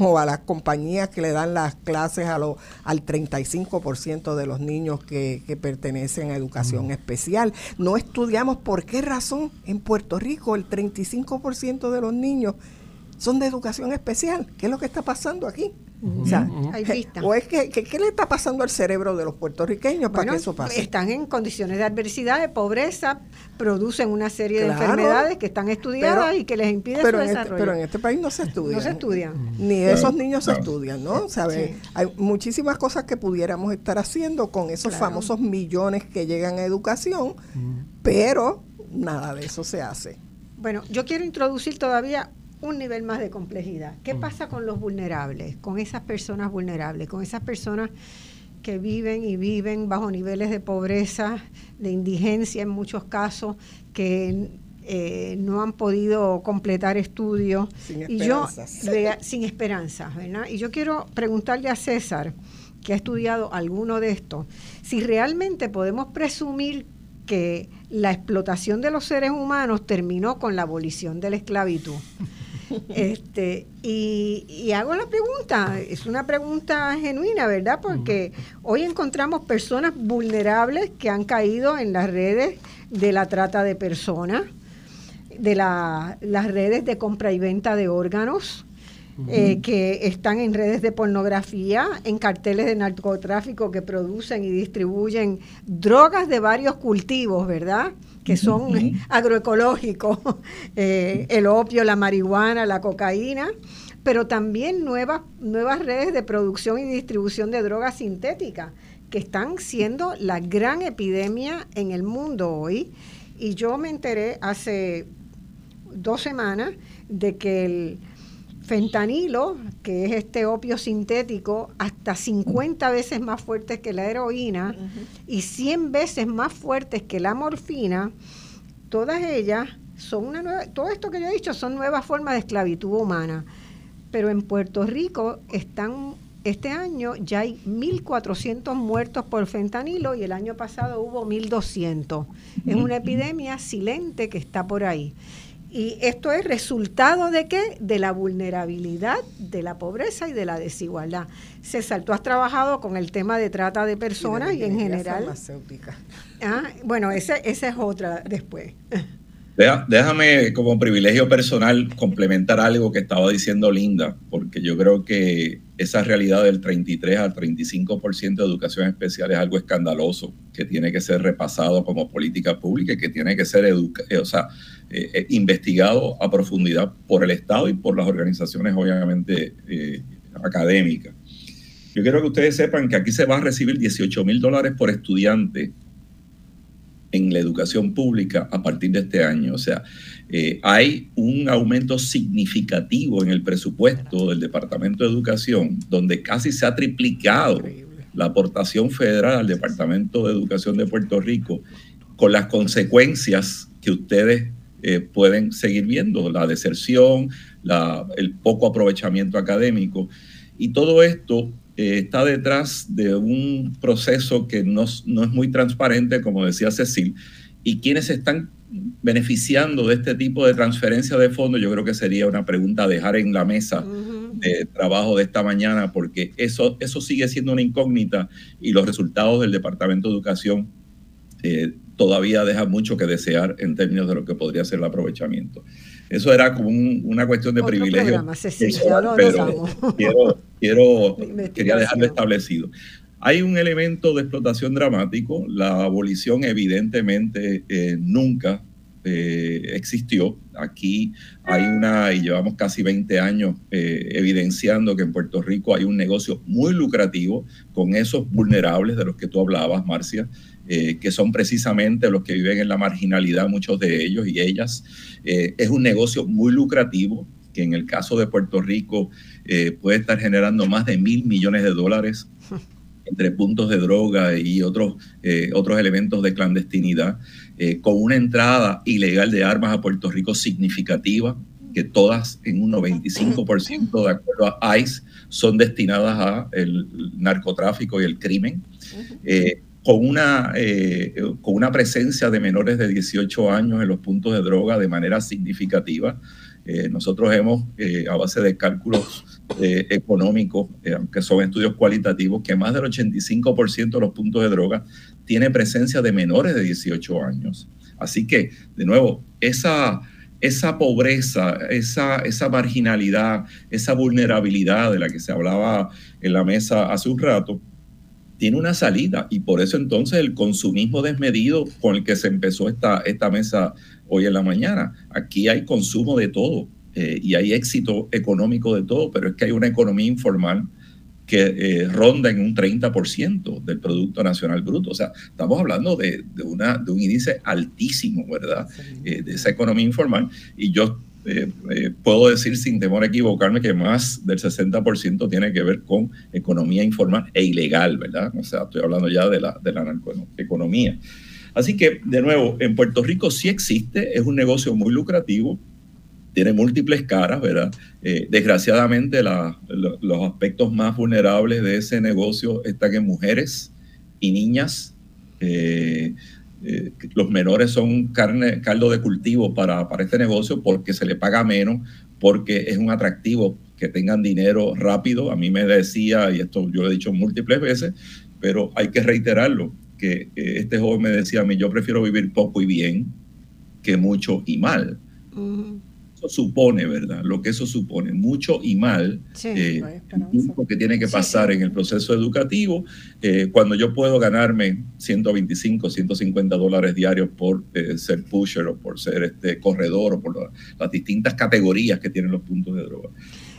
o a las compañías que le dan las clases a lo, al 35% de los niños que, que, pertenecen a educación especial. No estudiamos por qué razón en Puerto Rico el 35% de los niños son de educación especial. ¿Qué es lo que está pasando aquí? O sea, ¿O es que, qué le está pasando al cerebro de los puertorriqueños para que eso pase? Están en condiciones de adversidad, de pobreza, producen una serie de enfermedades que están estudiadas y que les impiden pero su en este, pero en este país no se estudia. No se estudian. Ni esos niños se estudian, ¿no? Hay muchísimas cosas que pudiéramos estar haciendo con esos famosos millones que llegan a educación, pero nada de eso se hace. Bueno, yo quiero introducir todavía un nivel más de complejidad. ¿Qué mm. pasa con los vulnerables, con esas personas vulnerables, con esas personas que viven y viven bajo niveles de pobreza, de indigencia en muchos casos, que eh, no han podido completar estudios sin esperanzas. y yo sin esperanzas, ¿verdad? Y yo quiero preguntarle a César, que ha estudiado alguno de estos, si realmente podemos presumir que la explotación de los seres humanos terminó con la abolición de la esclavitud. Este, y, hago la pregunta, es una pregunta genuina, ¿verdad? Porque hoy encontramos personas vulnerables que han caído en las redes de la trata de personas, de las redes de compra y venta de órganos, eh, que están en redes de pornografía, en carteles de narcotráfico que producen y distribuyen drogas de varios cultivos, ¿verdad? que son agroecológicos, eh, el opio, la marihuana, la cocaína, pero también nuevas, nuevas redes de producción y distribución de drogas sintéticas, que están siendo la gran epidemia en el mundo hoy. Y yo me enteré hace dos semanas de que el fentanilo, que es este opio sintético, hasta 50 veces más fuerte que la heroína y 100 veces más fuertes que la morfina, todas ellas son una nueva, todo esto que yo he dicho son nuevas formas de esclavitud humana. Pero en Puerto Rico están, este año ya hay 1.400 muertos por fentanilo y el año pasado hubo 1.200. Es una epidemia silente que está por ahí. Y esto es resultado de qué? De la vulnerabilidad, de la pobreza y de la desigualdad. César, tú has trabajado con el tema de trata de personas y, en general. Farmacéutica. Ah, bueno, esa es otra después. Déjame como privilegio personal complementar algo que estaba diciendo Linda, porque yo creo que esa realidad del 33 al 35% de educación especial es algo escandaloso, que tiene que ser repasado como política pública y que tiene que ser eh, o sea, eh, eh, investigado a profundidad por el Estado y por las organizaciones, obviamente, académicas. Yo quiero que ustedes sepan que aquí se va a recibir 18 mil dólares por estudiante en la educación pública a partir de este año. O sea, eh, hay un aumento significativo en el presupuesto del Departamento de Educación, donde casi se ha triplicado la aportación federal al Departamento de Educación de Puerto Rico, con las consecuencias que ustedes eh, pueden seguir viendo, la deserción, el poco aprovechamiento académico. Y todo esto eh, está detrás de un proceso que no, no, es muy transparente, como decía Cecil, y quienes están beneficiando de este tipo de transferencia de fondos, yo creo que sería una pregunta a dejar en la mesa de trabajo de esta mañana, porque eso, eso sigue siendo una incógnita y los resultados del Departamento de Educación eh, todavía dejan mucho que desear en términos de lo que podría ser el aprovechamiento. Eso era como una cuestión de privilegio. pero quiero, quiero quería dejarlo establecido. Hay un elemento de explotación dramático. La abolición evidentemente eh, nunca eh, existió. Aquí hay una, y llevamos casi 20 años eh, evidenciando que en Puerto Rico hay un negocio muy lucrativo con esos vulnerables de los que tú hablabas, Marcia, que son precisamente los que viven en la marginalidad, muchos de ellos y ellas. es un negocio muy lucrativo que en el caso de Puerto Rico puede estar generando más de mil millones de dólares entre puntos de droga y otros, eh, otros elementos de clandestinidad, eh, con una entrada ilegal de armas a Puerto Rico significativa, que todas en un 95% de acuerdo a ICE son destinadas a el narcotráfico y el crimen. Eh, con una, con una presencia de menores de 18 años en los puntos de droga de manera significativa. nosotros hemos, a base de cálculos eh, económicos, eh, aunque son estudios cualitativos, que más del 85% de los puntos de droga tiene presencia de menores de 18 años. Así que, de nuevo, esa, esa pobreza, esa, esa marginalidad, esa vulnerabilidad de la que se hablaba en la mesa hace un rato, tiene una salida y por eso entonces el consumismo desmedido con el que se empezó esta, esta mesa hoy en la mañana. Aquí hay consumo de todo, eh, y hay éxito económico de todo, pero es que hay una economía informal que eh, ronda en un 30% del Producto Nacional Bruto. O sea, estamos hablando de, una, de un índice altísimo, ¿verdad? Eh, de esa economía informal. Y yo puedo decir sin temor a equivocarme que más del 60% tiene que ver con economía informal e ilegal, ¿verdad? O sea, estoy hablando ya de la, de la narcoeconomía. Así que, de nuevo, en Puerto Rico sí existe, es un negocio muy lucrativo, tiene múltiples caras, ¿verdad? Eh, desgraciadamente los aspectos más vulnerables de ese negocio están en mujeres y niñas. Eh, eh, los menores son carne, caldo de cultivo para, para este negocio porque se le paga menos, porque es un atractivo que tengan dinero rápido. A mí me decía, y esto yo lo he dicho múltiples veces, pero hay que reiterarlo, que este joven me decía a mí, yo prefiero vivir poco y bien que mucho y mal supone, ¿verdad? Lo que eso supone, mucho y mal, eh, que tiene que pasar en el proceso educativo, eh, cuando yo puedo ganarme 125, 150 dólares diarios por eh, ser pusher o por ser este corredor o por las distintas categorías que tienen los puntos de droga.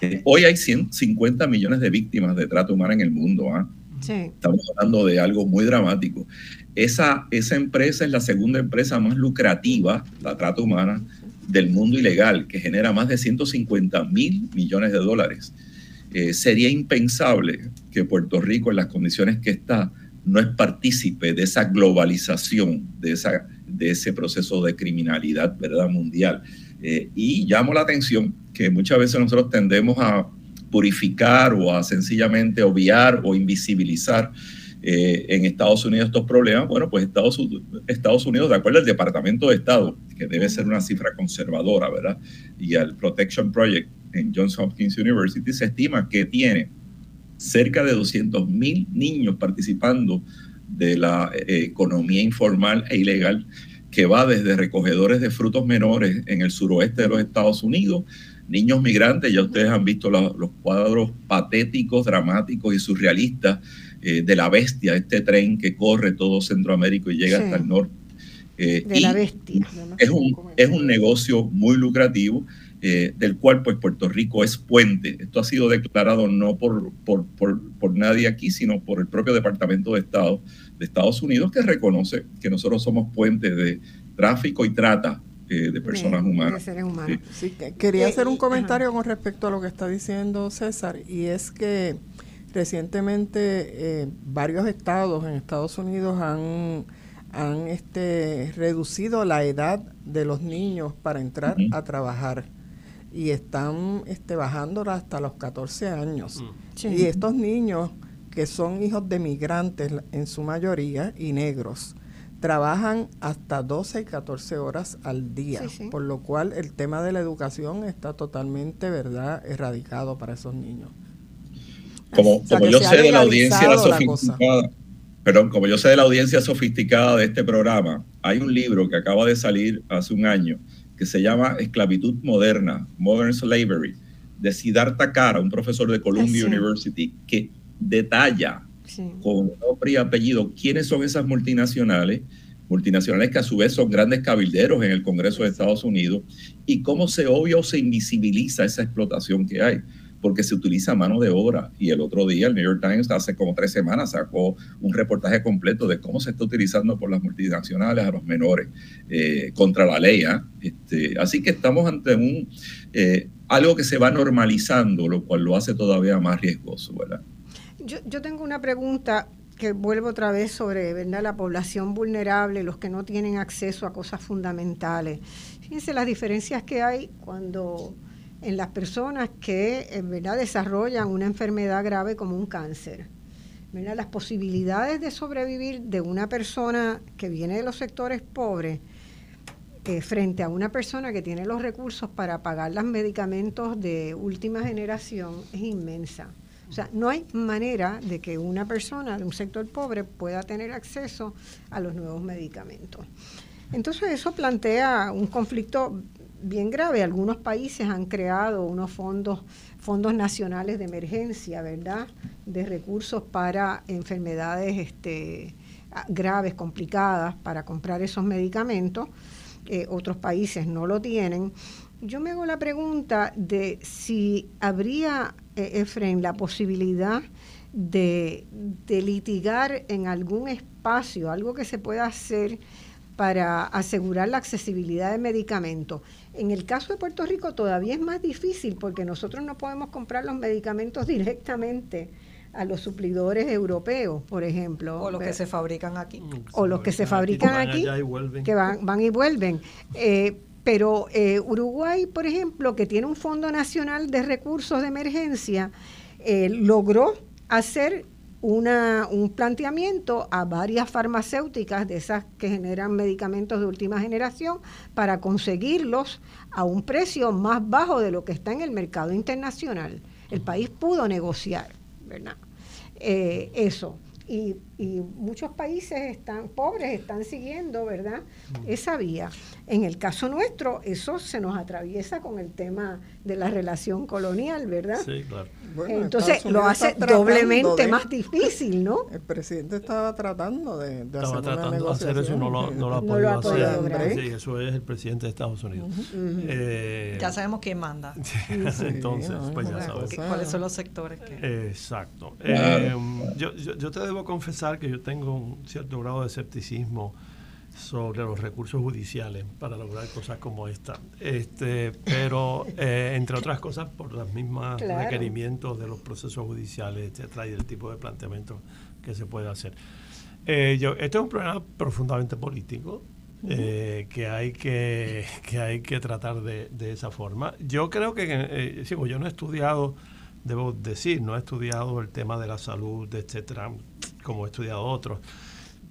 Eh, hoy hay 150 millones de víctimas de trata humana en el mundo. ¿ah? Estamos hablando de algo muy dramático. Esa, esa empresa es la segunda empresa más lucrativa, la trata humana, del mundo ilegal, que genera más de 150 mil millones de dólares. Eh, sería impensable que Puerto Rico, en las condiciones que está, no es partícipe de esa globalización, de, esa, de ese proceso de criminalidad ¿verdad? mundial. Eh, y llamo la atención que muchas veces nosotros tendemos a purificar o a sencillamente obviar o invisibilizar eh, en Estados Unidos estos problemas, bueno, pues Estados, Estados Unidos, de acuerdo al Departamento de Estado, que debe ser una cifra conservadora, ¿verdad? Y al Protection Project en Johns Hopkins University, se estima que tiene cerca de 200 mil niños participando de la eh, economía informal e ilegal que va desde recogedores de frutos menores en el suroeste de los Estados Unidos, niños migrantes, ya ustedes han visto los cuadros patéticos, dramáticos y surrealistas eh, de la bestia, este tren que corre todo Centroamérica y llega hasta el norte. Eh, de la bestia. Es un, es un negocio muy lucrativo. Eh, del cual pues Puerto Rico es puente. Esto ha sido declarado no por, por, por, nadie aquí, sino por el propio Departamento de Estado de Estados Unidos, que reconoce que nosotros somos puente de tráfico y trata de personas humanas. seres humanos. quería hacer un comentario con respecto a lo que está diciendo César, y es que Recientemente eh, varios estados en Estados Unidos han, han este, reducido la edad de los niños para entrar a trabajar y están este, bajándola hasta los 14 años. Mm. Y estos niños que son hijos de migrantes en su mayoría y negros, trabajan hasta 12 y 14 horas al día, por lo cual el tema de la educación está totalmente, ¿verdad?, erradicado para esos niños. Como, yo sé de la audiencia sofisticada, perdón, como yo sé de la audiencia sofisticada de este programa, hay un libro que acaba de salir hace un año que se llama Esclavitud Moderna, Modern Slavery, de Siddhartha Kara, un profesor de Columbia University, que detalla con nombre y apellido quiénes son esas multinacionales, multinacionales que a su vez son grandes cabilderos en el Congreso de Estados Unidos, y cómo se obvia o se invisibiliza esa explotación que hay porque se utiliza mano de obra. Y el otro día el New York Times, hace como tres semanas, sacó un reportaje completo de cómo se está utilizando por las multinacionales a los menores eh, contra la ley. ¿ah? Este, así que estamos ante un eh, algo que se va normalizando, lo cual lo hace todavía más riesgoso. ¿verdad? Yo, yo tengo una pregunta que vuelvo otra vez sobre ¿verdad? la población vulnerable, los que no tienen acceso a cosas fundamentales. Fíjense las diferencias que hay cuando en las personas que en verdad desarrollan una enfermedad grave como un cáncer. Las posibilidades de sobrevivir de una persona que viene de los sectores pobres eh, frente a una persona que tiene los recursos para pagar los medicamentos de última generación es inmensa. O sea, no hay manera de que una persona de un sector pobre pueda tener acceso a los nuevos medicamentos. Entonces eso plantea un conflicto bien grave. Algunos países han creado unos fondos, fondos nacionales de emergencia, ¿verdad? De recursos para enfermedades este, graves, complicadas, para comprar esos medicamentos. Eh, otros países no lo tienen. Yo me hago la pregunta de si habría, eh, Efraín, la posibilidad de, de litigar en algún espacio, algo que se pueda hacer para asegurar la accesibilidad de medicamentos. En el caso de Puerto Rico todavía es más difícil porque nosotros no podemos comprar los medicamentos directamente a los suplidores europeos, por ejemplo. O los que se fabrican aquí. O los que se fabrican aquí, que van, van y vuelven. Eh, pero eh, Uruguay, por ejemplo, que tiene un Fondo Nacional de Recursos de Emergencia, eh, logró hacer una, un planteamiento a varias farmacéuticas de esas que generan medicamentos de última generación para conseguirlos a un precio más bajo de lo que está en el mercado internacional. El país pudo negociar, ¿verdad? Eh, eso y, muchos países están pobres están siguiendo, ¿verdad? Esa vía. En el caso nuestro, eso se nos atraviesa con el tema de la relación colonial, ¿verdad? Sí, claro. Entonces lo hace doblemente más difícil, ¿no? El presidente estaba tratando de, de estaba tratando de hacer eso y no lo, no lo ha podido hacer. Sí, eso es el presidente de Estados Unidos. Eh, ya sabemos quién manda. Entonces, pues ya sabes. ¿Cuáles son los sectores que...? Exacto. Eh, yo, yo, yo te debo confesar que yo tengo un cierto grado de escepticismo sobre los recursos judiciales para lograr cosas como esta. Este, pero, eh, entre otras cosas, por los mismos requerimientos de los procesos judiciales, etcétera, y del tipo de planteamiento que se puede hacer. Eh, yo, este es un problema profundamente político. Eh, que hay que, que hay que tratar de, de esa forma. Yo creo que, eh, yo no he estudiado debo decir, no he estudiado el tema de la salud, etcétera, como he estudiado otros.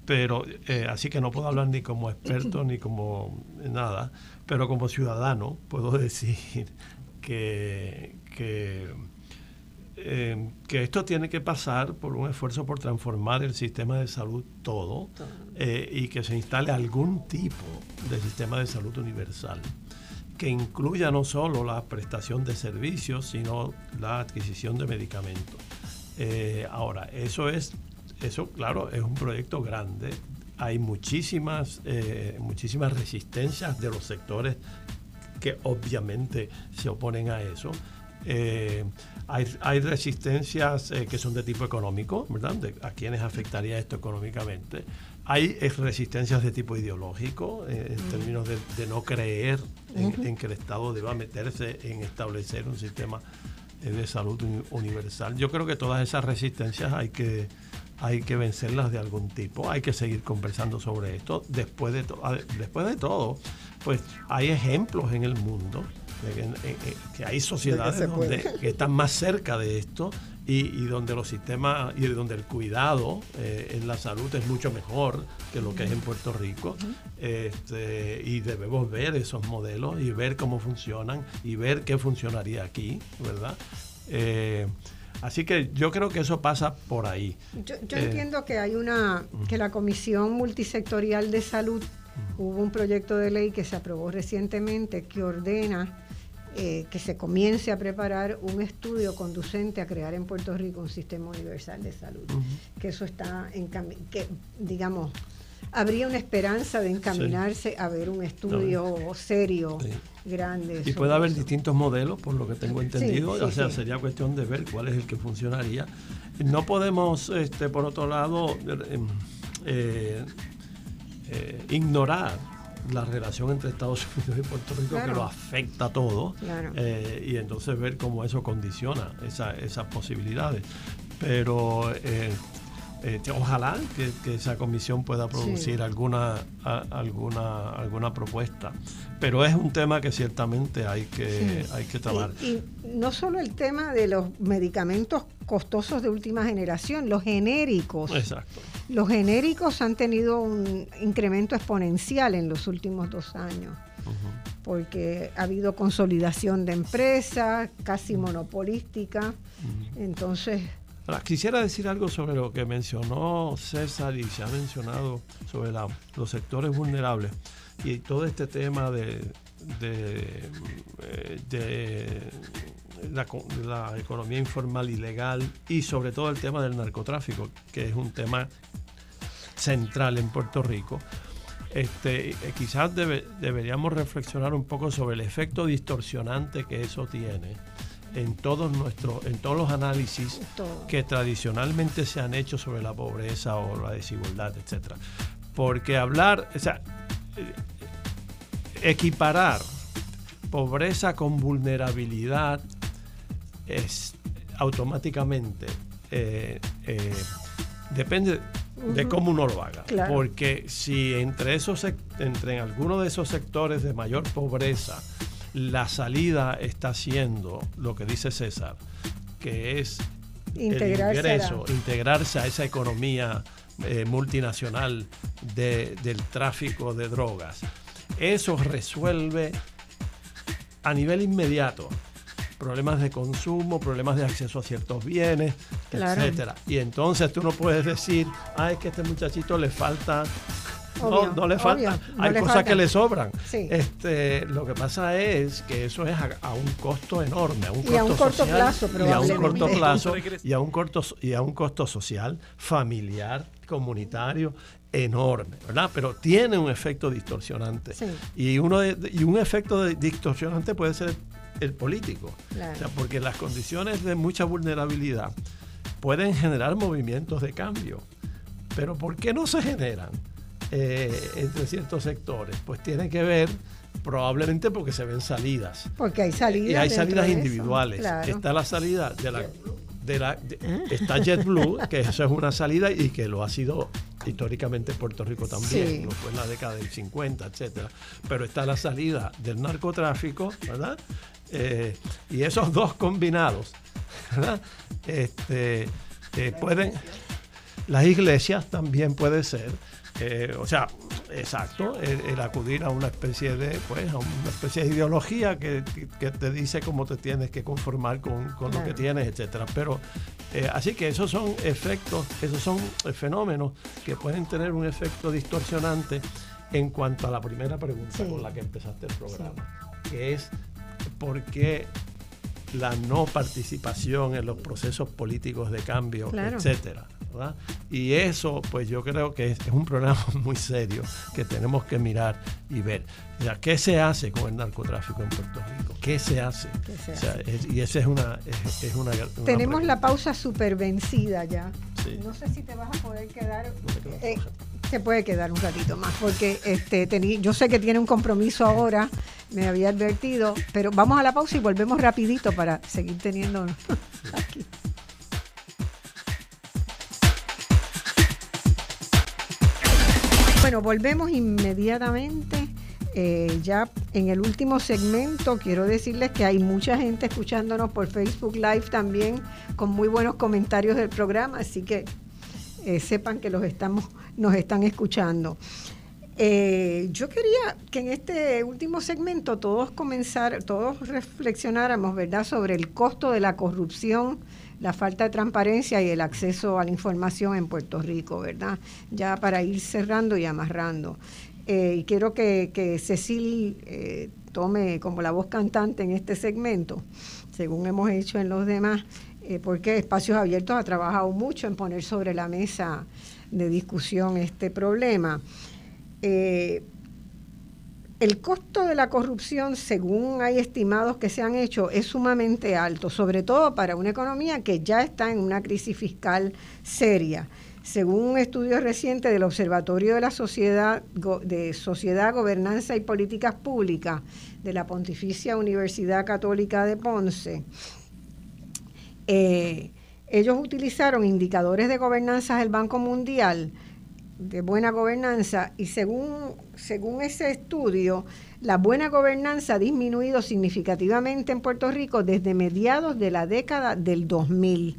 Pero eh, así que no puedo hablar ni como experto ni como nada, pero como ciudadano puedo decir que, que, eh, que esto tiene que pasar por un esfuerzo por transformar el sistema de salud todo eh, y que se instale algún tipo de sistema de salud universal que incluya no solo la prestación de servicios, sino la adquisición de medicamentos. Eh, ahora, eso es, eso claro, es un proyecto grande. Hay muchísimas, eh, muchísimas resistencias de los sectores que obviamente se oponen a eso. Eh, hay, hay, resistencias que son de tipo económico, ¿verdad? a quienes afectaría esto económicamente. Hay resistencias de tipo ideológico, en términos de, no creer en, que el Estado deba meterse en establecer un sistema de salud universal. Yo creo que todas esas resistencias hay que, hay que vencerlas de algún tipo, hay que seguir conversando sobre esto. Después de, después de todo, pues hay ejemplos en el mundo que, hay sociedades que están más cerca de esto y, donde los sistemas y donde el cuidado eh, en la salud es mucho mejor que lo que es en Puerto Rico. Este, y debemos ver esos modelos y ver cómo funcionan y ver qué funcionaría aquí, ¿verdad? Eh, así que yo creo que eso pasa por ahí. Yo, yo entiendo que hay una, que la Comisión Multisectorial de Salud, hubo un proyecto de ley que se aprobó recientemente que ordena eh, que se comience a preparar un estudio conducente a crear en Puerto Rico un sistema universal de salud. Que eso está en que digamos, habría una esperanza de encaminarse a ver un estudio serio, grande. Y puede haber distintos modelos, por lo que tengo entendido. o sea, sería cuestión de ver cuál es el que funcionaría. No podemos, este, por otro lado, eh, eh, ignorar la relación entre Estados Unidos y Puerto Rico que lo afecta todo eh, y entonces ver cómo eso condiciona esas posibilidades. Pero eh, ojalá que, esa comisión pueda producir alguna, alguna, alguna propuesta. Pero es un tema que ciertamente hay que, hay que trabajar. Y, no solo el tema de los medicamentos costosos de última generación, los genéricos. Exacto. Los genéricos han tenido un incremento exponencial en los últimos dos años. porque ha habido consolidación de empresas, casi monopolística. Entonces, quisiera decir algo sobre lo que mencionó César y se ha mencionado sobre los sectores vulnerables y todo este tema de, de, eh, la, economía informal y legal y sobre todo el tema del narcotráfico, que es un tema central en Puerto Rico. Este, eh, quizás deberíamos reflexionar un poco sobre el efecto distorsionante que eso tiene en todos nuestros, en todos los análisis que tradicionalmente se han hecho sobre la pobreza o la desigualdad, etcétera. Porque hablar, o sea, eh, equiparar pobreza con vulnerabilidad es automáticamente eh, eh, depende de cómo uno lo haga. Porque si entre esos entre alguno de esos sectores de mayor pobreza la salida está siendo lo que dice César, que es integrarse, el ingreso, a integrarse a esa economía eh, multinacional del tráfico de drogas. Eso resuelve a nivel inmediato problemas de consumo, problemas de acceso a ciertos bienes, etcétera. Y entonces tú no puedes decir, ah, es que a este muchachito le falta no, no le falta. Hay cosas que le sobran. Este, lo que pasa es que eso es a, un costo enorme, a un y a un corto plazo, y a un corto plazo y a un corto y a un costo social, familiar, comunitario enorme, ¿verdad? Pero tiene un efecto distorsionante. Y uno y un efecto distorsionante puede ser el, político. porque las condiciones de mucha vulnerabilidad pueden generar movimientos de cambio. Pero ¿por qué no se generan? Eh, entre ciertos sectores? Pues tiene que ver probablemente porque se ven salidas. Porque hay salidas. Y hay salidas individuales. Está la salida de la... De la está JetBlue, que eso es una salida y que lo ha sido históricamente en Puerto Rico también, lo fue en la década del 50, etcétera. Pero está la salida del narcotráfico, ¿verdad? Eh, y esos dos combinados, ¿verdad? Este, eh, pueden, las iglesias también puede ser, eh, o sea, exacto, el, acudir a una especie de, pues, a una especie de ideología que, te dice cómo te tienes que conformar con, lo que tienes, etcétera. Pero eh, así que esos son efectos, esos son fenómenos que pueden tener un efecto distorsionante en cuanto a la primera pregunta con la que empezaste el programa, que es por qué la no participación en los procesos políticos de cambio, etcétera. Y eso, pues yo creo que es, un problema muy serio que tenemos que mirar y ver. Ya, ¿Qué se hace con el narcotráfico en Puerto Rico? ¿Qué se hace? y esa es una... Es, una, tenemos la pausa super vencida ya. No sé si te vas a poder quedar... Eh, se puede quedar un ratito más porque este yo sé que tiene un compromiso ahora, me había advertido, pero vamos a la pausa y volvemos rapidito para seguir teniendo aquí. Bueno, volvemos inmediatamente. Eh, ya en el último segmento quiero decirles que hay mucha gente escuchándonos por Facebook Live también con muy buenos comentarios del programa, así que eh, sepan que los estamos, nos están escuchando. Eh, yo quería que en este último segmento todos comenzar, todos reflexionáramos, ¿verdad?, sobre el costo de la corrupción, la falta de transparencia y el acceso a la información en Puerto Rico, ¿verdad? Ya para ir cerrando y amarrando. Eh, y quiero que, que Cecil eh, tome como la voz cantante en este segmento, según hemos hecho en los demás, porque Espacios Abiertos ha trabajado mucho en poner sobre la mesa de discusión este problema. El costo de la corrupción, según hay estimados que se han hecho, es sumamente alto, sobre todo para una economía que ya está en una crisis fiscal seria. Según un estudio reciente del Observatorio de la Sociedad, de Sociedad Gobernanza y Políticas Públicas de la Pontificia Universidad Católica de Ponce, eh, ellos utilizaron indicadores de gobernanza del Banco Mundial de buena gobernanza y según, según ese estudio, la buena gobernanza ha disminuido significativamente en Puerto Rico desde mediados de la década del 2000.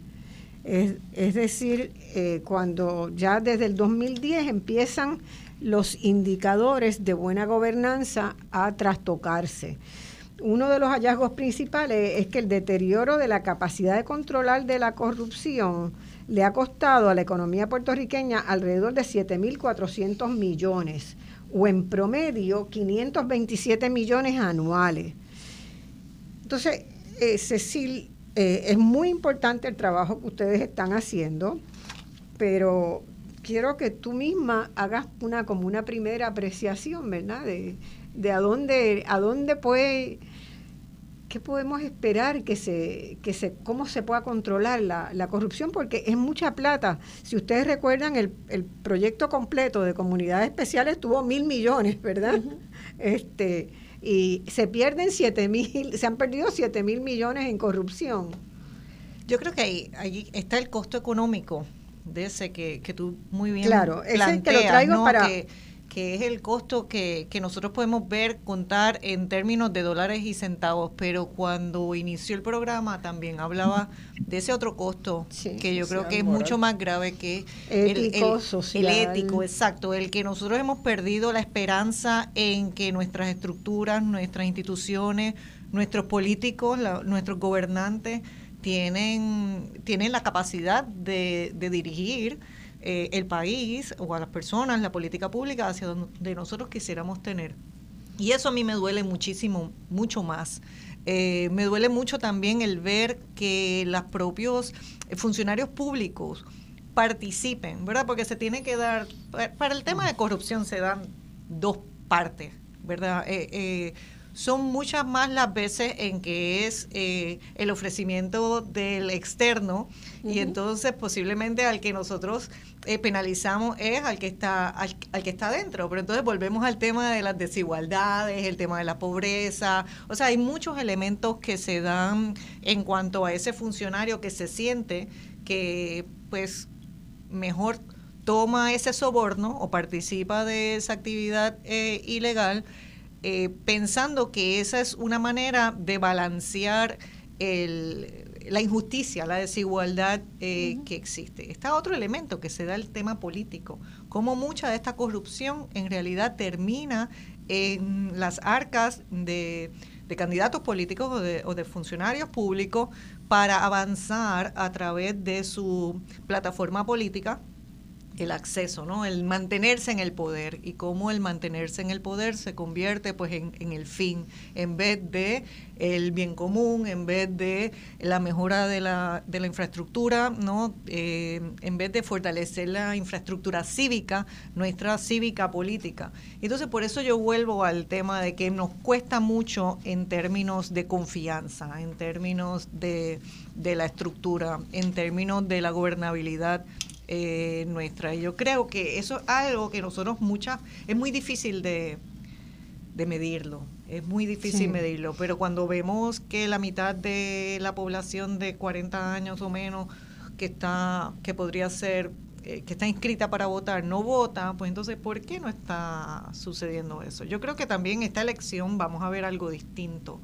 Es, decir, eh, cuando ya desde el 2010 empiezan los indicadores de buena gobernanza a trastocarse. Uno de los hallazgos principales es que el deterioro de la capacidad de controlar de la corrupción le ha costado a la economía puertorriqueña alrededor de 7.400 millones o en promedio 527 millones anuales. Entonces, eh, Cecil, eh, es muy importante el trabajo que ustedes están haciendo, pero quiero que tú misma hagas una como una primera apreciación, ¿verdad? De, de a dónde, a dónde puede ¿qué podemos esperar que se, que se, cómo se pueda controlar la, corrupción? Porque es mucha plata. Si ustedes recuerdan, el, el, proyecto completo de comunidades especiales tuvo mil millones, ¿verdad? Este, y se pierden siete mil, se han perdido siete mil millones en corrupción. Yo creo que ahí, ahí está el costo económico de ese que, que tú muy bien claro, ese que lo traigo para que es el costo que, nosotros podemos ver, contar en términos de dólares y centavos, pero cuando inició el programa también hablaba de ese otro costo, que yo creo que es mucho más grave que ético, el, social. el ético, exacto, el que nosotros hemos perdido la esperanza en que nuestras estructuras, nuestras instituciones, nuestros políticos, nuestros gobernantes tienen, tienen la capacidad de, de dirigir eh, el país o a las personas, la política pública hacia donde nosotros quisiéramos tener. Y eso a mí me duele muchísimo, mucho más. Eh, me duele mucho también el ver que los propios funcionarios públicos participen, ¿verdad? Porque se tiene que dar, para el tema de corrupción se dan dos partes, ¿verdad? Eh, son muchas más las veces en que es eh, el ofrecimiento del externo y entonces posiblemente al que nosotros eh, penalizamos es al que está al, que está dentro. Pero entonces volvemos al tema de las desigualdades el tema de la pobreza. O sea hay muchos elementos que se dan en cuanto a ese funcionario que se siente que pues mejor toma ese soborno o participa de esa actividad eh, ilegal eh, pensando que esa es una manera de balancear la injusticia, la desigualdad eh, que existe. Está otro elemento que se da el tema político, cómo mucha de esta corrupción en realidad termina en las arcas de, candidatos políticos o de, o de funcionarios públicos para avanzar a través de su plataforma política el acceso, ¿no? El mantenerse en el poder y cómo el mantenerse en el poder se convierte pues en, el fin, en vez de el bien común, en vez de la mejora de la, de la infraestructura, ¿no? Eh, en vez de fortalecer la infraestructura cívica, nuestra cívica política. Entonces por eso yo vuelvo al tema de que nos cuesta mucho en términos de confianza, en términos de, de la estructura, en términos de la gobernabilidad eh, nuestra. Y yo creo que eso es algo que nosotros muchas, es muy difícil de, de medirlo, es muy difícil medirlo, pero cuando vemos que la mitad de la población de 40 años o menos que está, que podría ser eh, que está inscrita para votar no vota, pues entonces, ¿por qué no está sucediendo eso? Yo creo que también esta elección vamos a ver algo distinto.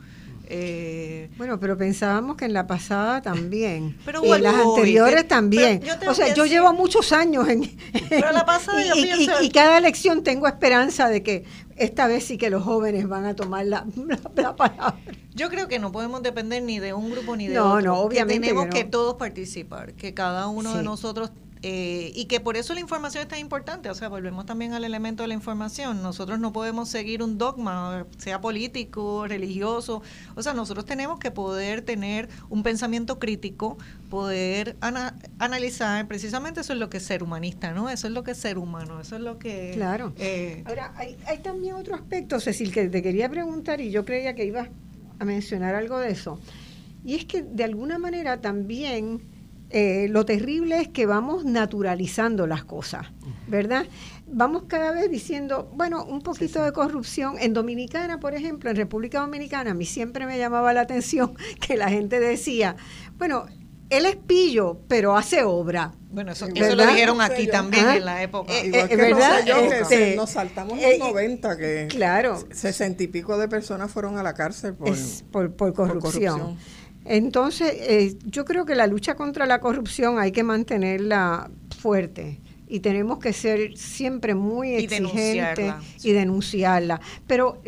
Eh, bueno, pero pensábamos que en la pasada también. pero en las anteriores también. O sea, yo llevo muchos años en. Pero la pasada y, cada elección tengo esperanza de que esta vez sí que los jóvenes van a tomar la, palabra. Yo creo que no podemos depender ni de un grupo ni de otro. No, obviamente. tenemos que, todos participar, que cada uno de nosotros eh, y que por eso la información es tan importante. O sea, volvemos también al elemento de la información. Nosotros no podemos seguir un dogma, sea político, religioso. O sea, nosotros tenemos que poder tener un pensamiento crítico, poder analizar. Precisamente eso es lo que es ser humanista, ¿no? Eso es lo que es ser humano. Eso es lo que. Claro. Eh, Ahora, hay, hay también otro aspecto, Cecil, que te quería preguntar y yo creía que ibas a mencionar algo de eso. Y es que de alguna manera también eh, lo terrible es que vamos naturalizando las cosas, ¿verdad? Vamos cada vez diciendo, bueno, un poquito de corrupción. En Dominicana, por ejemplo, en República Dominicana, a mí siempre me llamaba la atención que la gente decía, bueno, él es pillo, pero hace obra. Bueno, eso, lo dijeron aquí también en la época. Eh, Igual eh, que ¿verdad? Yo, que este, nos saltamos los 90, que claro, sesenta y pico de personas fueron a la cárcel por, por, corrupción. Entonces, eh, yo creo que la lucha contra la corrupción hay que mantenerla fuerte y tenemos que ser siempre muy exigentes y denunciarla. Pero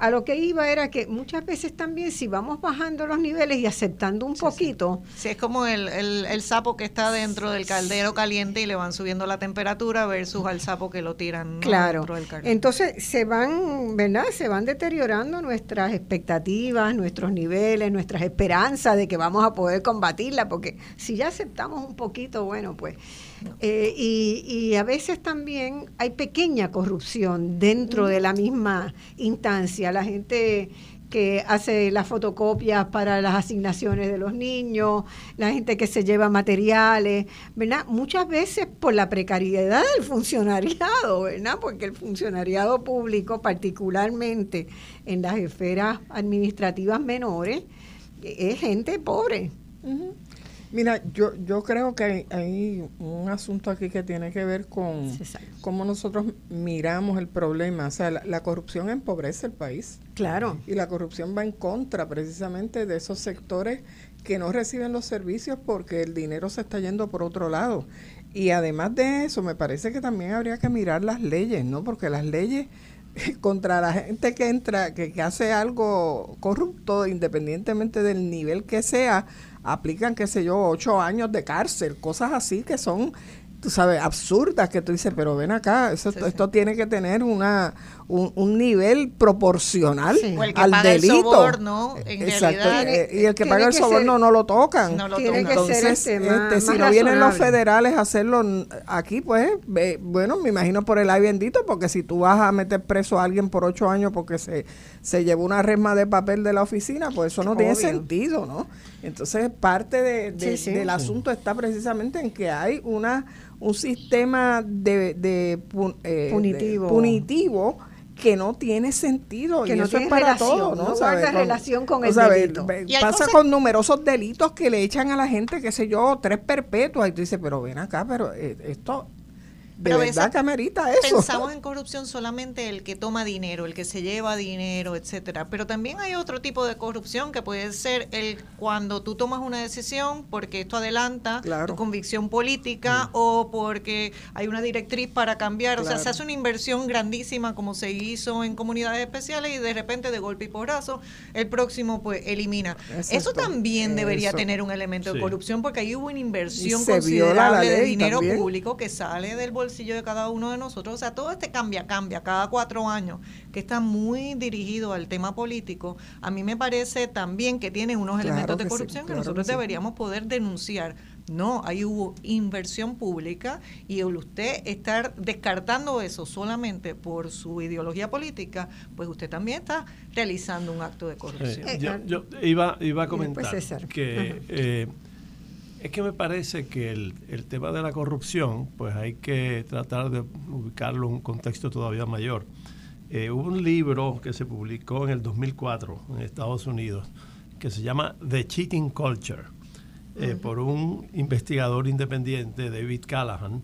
a lo que iba era que muchas veces también si vamos bajando los niveles y aceptando un poquito. Sí. es como el, el, sapo que está dentro del caldero caliente y le van subiendo la temperatura versus al sapo que lo tiran claro. dentro del caldero. Entonces se van, ¿verdad? Se van deteriorando nuestras expectativas, nuestros niveles, nuestras esperanzas de que vamos a poder combatirla, porque si ya aceptamos un poquito, bueno, pues eh, y, a veces también hay pequeña corrupción dentro de la misma instancia. La gente que hace las fotocopias para las asignaciones de los niños, la gente que se lleva materiales, ¿verdad? Muchas veces por la precariedad del funcionariado, ¿verdad? Porque el funcionariado público, particularmente en las esferas administrativas menores, es gente pobre. Mira, yo, yo creo que hay, un asunto aquí que tiene que ver con cómo nosotros miramos el problema. O sea, la, corrupción empobrece el país. Claro. Y la corrupción va en contra precisamente de esos sectores que no reciben los servicios porque el dinero se está yendo por otro lado. Y además de eso, me parece que también habría que mirar las leyes, ¿no? Porque las leyes contra la gente que entra, que, que hace algo corrupto, independientemente del nivel que sea, aplican, qué sé yo, ocho años de cárcel, cosas así que son, tú sabes, absurdas, que tú dices, pero ven acá, esto tiene que tener una, un, nivel proporcional al delito. El soborno, en Exacto. Eh, y el que paga el soborno no lo tocan. No lo Entonces, este, este, si no vienen los federales a hacerlo aquí, pues, bueno, me imagino por el ay bendito, porque si tú vas a meter preso a alguien por ocho años porque se, se llevó una resma de papel de la oficina, pues eso no tiene sentido, ¿no? Entonces, parte de, del asunto está precisamente en que hay una un sistema de, de, eh, punitivo. punitivo que no tiene sentido que y no eso tiene es para todo, ¿no? guarda relación con el delito. Pasa con numerosos delitos que le echan a la gente, qué sé yo, tres perpetuas y tú dices, pero ven acá, pero eh, esto de verdad que amerita eso. Pensamos en corrupción solamente el que toma dinero, el que se lleva dinero, etcétera. Pero también hay otro tipo de corrupción que puede ser el cuando tú tomas una decisión porque esto adelanta tu convicción política mm. o porque hay una directriz para cambiar. O sea, se hace una inversión grandísima como se hizo en comunidades especiales y de repente de golpe y porrazo el próximo pues elimina. Eso también debería tener un elemento de corrupción porque ahí hubo una inversión considerable de dinero público que sale del bolsillo bolsillo de cada uno de nosotros. O sea, todo este cambia, cambia cada cuatro años, que está muy dirigido al tema político, a mí me parece también que tiene unos elementos de corrupción que nosotros deberíamos poder denunciar. No, ahí hubo inversión pública y el usted estar descartando eso solamente por su ideología política, pues usted también está realizando un acto de corrupción. yo, iba, iba a comentar que es que me parece que el, tema de la corrupción, pues hay que tratar de ubicarlo en un contexto todavía mayor. Eh, hubo un libro que se publicó en el 2004 en Estados Unidos que se llama The Cheating Culture, eh, por un investigador independiente, David Callahan,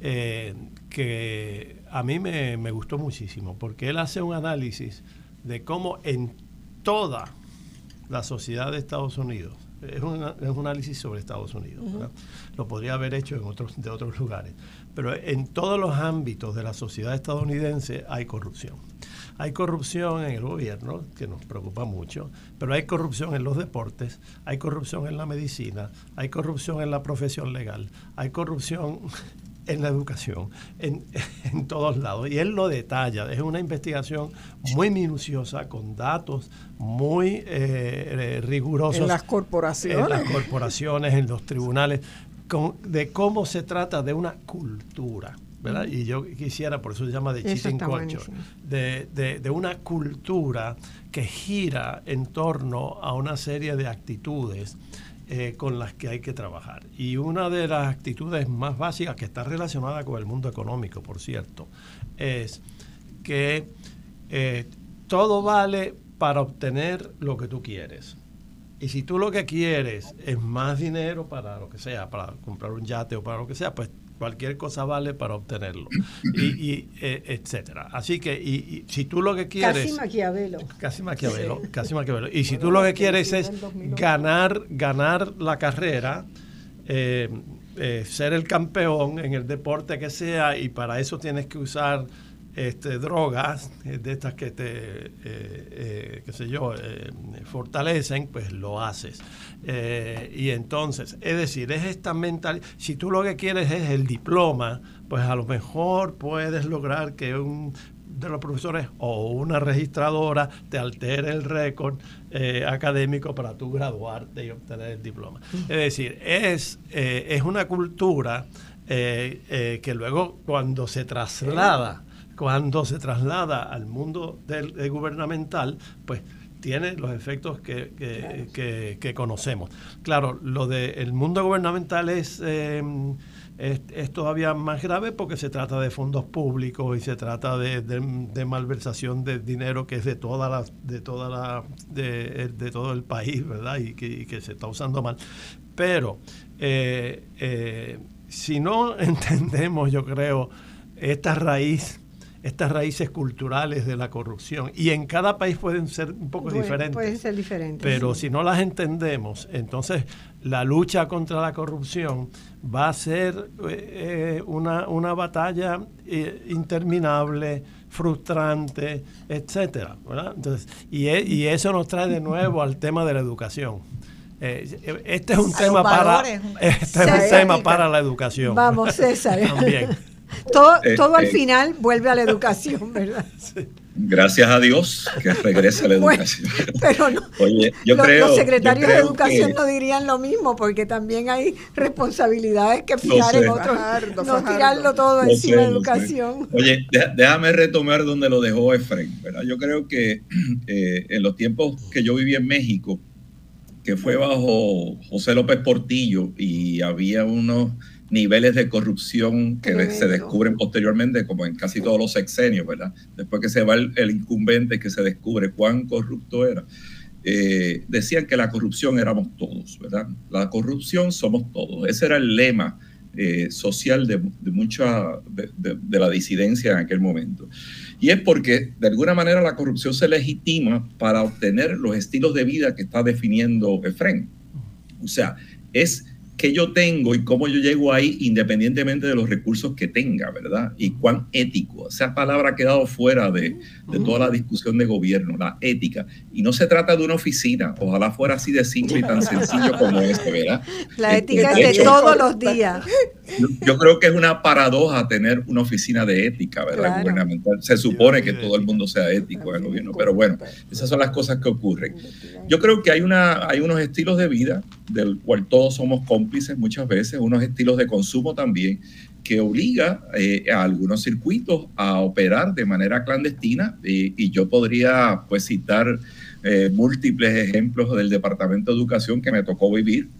eh, que a mí me, me, gustó muchísimo, porque él hace un análisis de cómo en toda la sociedad de Estados Unidos, es un, es un análisis sobre Estados Unidos, lo podría haber hecho en otros, de otros lugares, pero en todos los ámbitos de la sociedad estadounidense hay corrupción. Hay corrupción en el gobierno, que nos preocupa mucho, pero hay corrupción en los deportes, hay corrupción en la medicina, hay corrupción en la profesión legal, hay corrupción en la educación, en, todos lados. Y él lo detalla, es una investigación muy minuciosa, con datos muy eh, eh, rigurosos. En las corporaciones. En las corporaciones, en los tribunales, de cómo se trata de una cultura. Y yo quisiera, por eso se llama de cheating culture, de, de, una cultura que gira en torno a una serie de actitudes eh, con las que hay que trabajar. Y una de las actitudes más básicas, que está relacionada con el mundo económico, por cierto, es que eh, todo vale para obtener lo que tú quieres. Y si tú lo que quieres es más dinero para lo que sea, para comprar un yate o para lo que sea, pues cualquier cosa vale para obtenerlo. Y, eh, etcétera. Así que y, si tú lo que quieres casi maquiavelo. Casi maquiavelo casi maquiavelo. Y si tú lo que quieres es ganar ganar la carrera eh, eh, ser el campeón en el deporte que sea y para eso tienes que usar este, drogas eh, de estas que te, eh, eh, qué sé yo, fortalecen, pues lo haces. y entonces, es decir, es esta mental, si tú lo que quieres es el diploma, pues a lo mejor puedes lograr que un de los profesores o una registradora te altere el récord académico para tú graduarte y obtener el diploma. Es decir, es, es una cultura que luego cuando se traslada cuando se traslada al mundo del, gubernamental, pues tiene los efectos que, conocemos. Claro, lo del mundo gubernamental em, es, es, todavía más grave porque se trata de fondos públicos y se trata de, malversación de dinero que es de toda la, de toda la, de, todo el país, ¿verdad? Y que, se está usando mal. Pero eh, eh, si no entendemos, yo creo, esta raíz estas raíces culturales de la corrupción. Y en cada país pueden ser un poco diferentes. Pueden ser diferentes. Pero si no las entendemos, entonces la lucha contra la corrupción va a ser eh, una, una, batalla eh, interminable, frustrante, etcétera. Entonces, y, e, y, eso nos trae de nuevo al tema de la educación. Eh, este es un tema para este es un tema para la educación. Vamos, César. También. Todo, todo al este, final vuelve a la educación, ¿verdad? Gracias a Dios que regresa a la educación. pero no, Oye, yo los, creo, los secretarios de educación no dirían lo mismo, porque también hay responsabilidades que fijar en otros, no, tirarlo todo encima de educación. Oye, déjame retomar donde lo dejó Efraín. ¿verdad? Yo creo que eh, en los tiempos que yo viví en México, que fue bajo José López Portillo y había unos niveles de corrupción que se descubren posteriormente, como en casi todos los sexenios, ¿verdad? Después que se va el, incumbente, que se descubre cuán corrupto era. Eh, decían que la corrupción éramos todos, ¿verdad? La corrupción somos todos. Ese era el lema eh, social de, mucha de, la disidencia en aquel momento. Y es porque de alguna manera la corrupción se legitima para obtener los estilos de vida que está definiendo Efren. O sea, es qué yo tengo y cómo yo llego ahí independientemente de los recursos que tenga, ¿verdad? Y cuán ético. Esa palabra ha quedado fuera de, toda la discusión de gobierno, la ética. Y no se trata de una oficina, ojalá fuera así de simple y tan sencillo como esto, ¿verdad? La ética es de todos los días. Yo, creo que es una paradoja tener una oficina de ética, ¿verdad? Gubernamental. Se supone que todo el mundo sea ético en el gobierno, pero bueno, esas son las cosas que ocurren. Yo creo que hay, una, hay unos estilos de vida del cual todos somos cómplices muchas veces, unos estilos de consumo también, que obliga eh, a algunos circuitos a operar de manera clandestina y yo podría pues citar eh, múltiples ejemplos del Departamento de Educación que me tocó vivir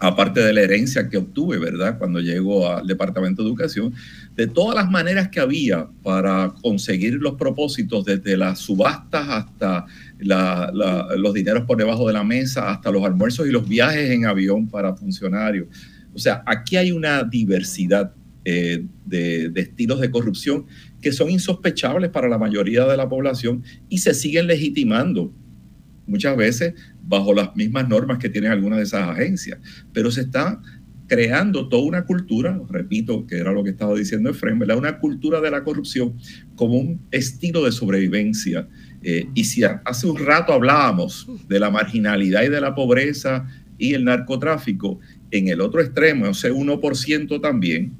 aparte de la herencia que obtuve, ¿verdad? Cuando llego al Departamento de Educación, de todas las maneras que había para conseguir los propósitos, desde las subastas hasta los dineros por debajo de la mesa, hasta los almuerzos y los viajes en avión para funcionarios. O sea, aquí hay una diversidad eh, de, de, estilos de corrupción que son insospechables para la mayoría de la población y se siguen legitimando muchas veces bajo las mismas normas que tienen algunas de esas agencias, pero se está creando toda una cultura, repito, que era lo que estaba diciendo Efraín, ¿verdad? Una cultura de la corrupción como un estilo de sobrevivencia. Eh, y si hace un rato hablábamos de la marginalidad y de la pobreza y el narcotráfico, en el otro extremo, ese 1% también,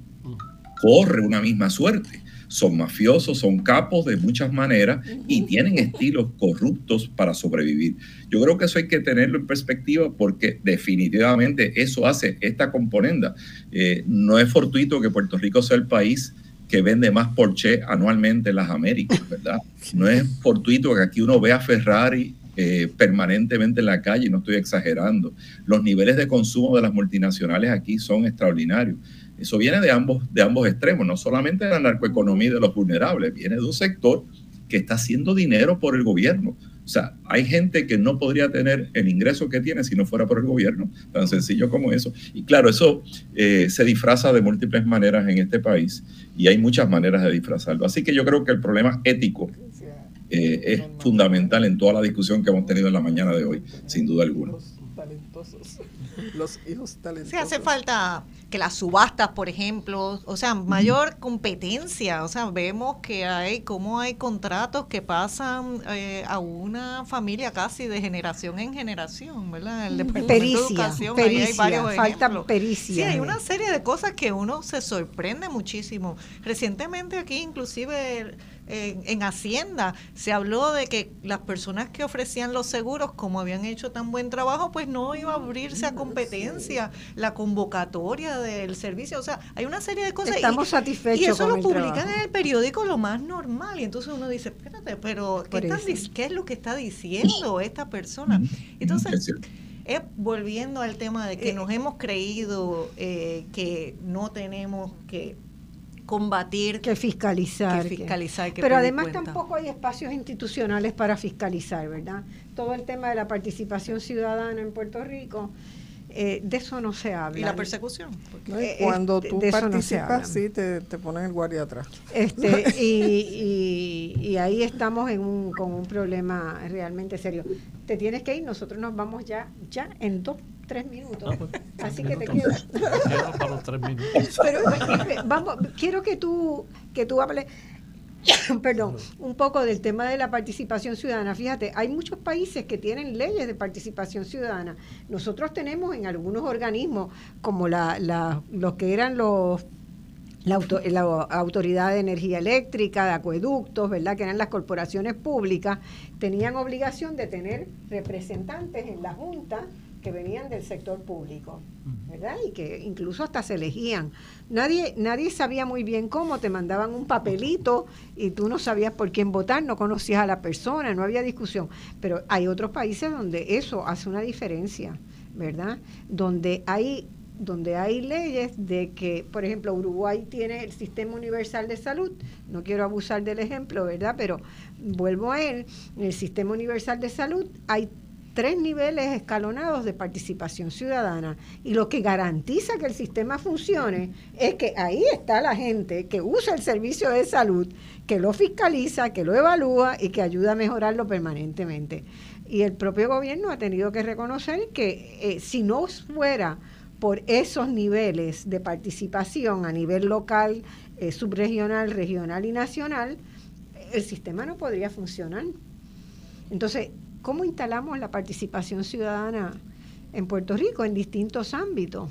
corre una misma suerte son mafiosos, son capos de muchas maneras y tienen estilos corruptos para sobrevivir. Yo creo que eso hay que tenerlo en perspectiva porque definitivamente eso hace esta componenda. Eh, no es fortuito que Puerto Rico sea el país que vende más Porsche anualmente en las Américas, ¿verdad? No es fortuito que aquí uno vea Ferrari eh, permanentemente en la calle, no estoy exagerando. Los niveles de consumo de las multinacionales aquí son extraordinarios. Eso viene de ambos, de ambos extremos, no solamente de la narcoeconomía y de los vulnerables, viene de un sector que está haciendo dinero por el gobierno. O sea, hay gente que no podría tener el ingreso que tiene si no fuera por el gobierno, tan sencillo como eso. Y claro, eso eh, se disfraza de múltiples maneras en este país y hay muchas maneras de disfrazarlo. Así que yo creo que el problema ético eh, es fundamental en toda la discusión que hemos tenido en la mañana de hoy, sin duda alguna. Los hijos talentosos. Sí, hace falta que las subastas, por ejemplo, o sea, mayor competencia, o sea, vemos que hay, cómo hay contratos que pasan eh, a una familia casi de generación en generación, ¿verdad? El Departamento pericia, de Educación, pericia, hay varios falta pericia. Sí, hay una serie de cosas que uno se sorprende muchísimo. Recientemente aquí inclusive en, Hacienda se habló de que las personas que ofrecían los seguros, como habían hecho tan buen trabajo, pues no iba a abrirse a competencia la convocatoria del servicio. O sea, hay una serie de cosas. Estamos satisfechos. Y eso lo publican en el periódico lo más normal. Y entonces uno dice, espérate, pero ¿qué, ¿qué es lo que está diciendo esta persona? Entonces es volviendo al tema de que eh, nos hemos creído eh, que no tenemos que combatir. Que fiscalizar. Que fiscalizar. pero además tampoco hay espacios institucionales para fiscalizar, ¿verdad? Todo el tema de la participación ciudadana en Puerto Rico. Eh, de eso no se habla. ¿Y la persecución? Eh, cuando tú participas, sí, te, te ponen el guardia atrás. Este, y, y, ahí estamos en un, con un problema realmente serio. Te tienes que ir, nosotros nos vamos ya, ya en dos tres minutos. Ah, pues, Así que te quedas. para los tres minutos. Pero eh, vamos, quiero que tú, que tú hables. perdón, un poco del tema de la participación ciudadana. Fíjate, hay muchos países que tienen leyes de participación ciudadana. Nosotros tenemos en algunos organismos, como la, la, los que eran los la, la, Autoridad de Energía Eléctrica, de Acueductos, ¿verdad? Que eran las corporaciones públicas, tenían obligación de tener representantes en la Junta que venían del sector público, ¿verdad? Y que incluso hasta se elegían. Nadie, nadie sabía muy bien cómo, te mandaban un papelito y tú no sabías por quién votar, no conocías a la persona, no había discusión. Pero hay otros países donde eso hace una diferencia, ¿verdad? Donde hay donde hay leyes de que, por ejemplo, Uruguay tiene el sistema universal de salud, no quiero abusar del ejemplo, ¿verdad? Pero vuelvo a él, en el sistema universal de salud hay tres niveles escalonados de participación ciudadana. Y lo que garantiza que el sistema funcione es que ahí está la gente que usa el servicio de salud, que lo fiscaliza, que lo evalúa y que ayuda a mejorarlo permanentemente. Y el propio gobierno ha tenido que reconocer que eh, si no fuera por esos niveles de participación a nivel local, eh, subregional, regional y nacional, el sistema no podría funcionar. Entonces, ¿Cómo instalamos la participación ciudadana en Puerto Rico en distintos ámbitos?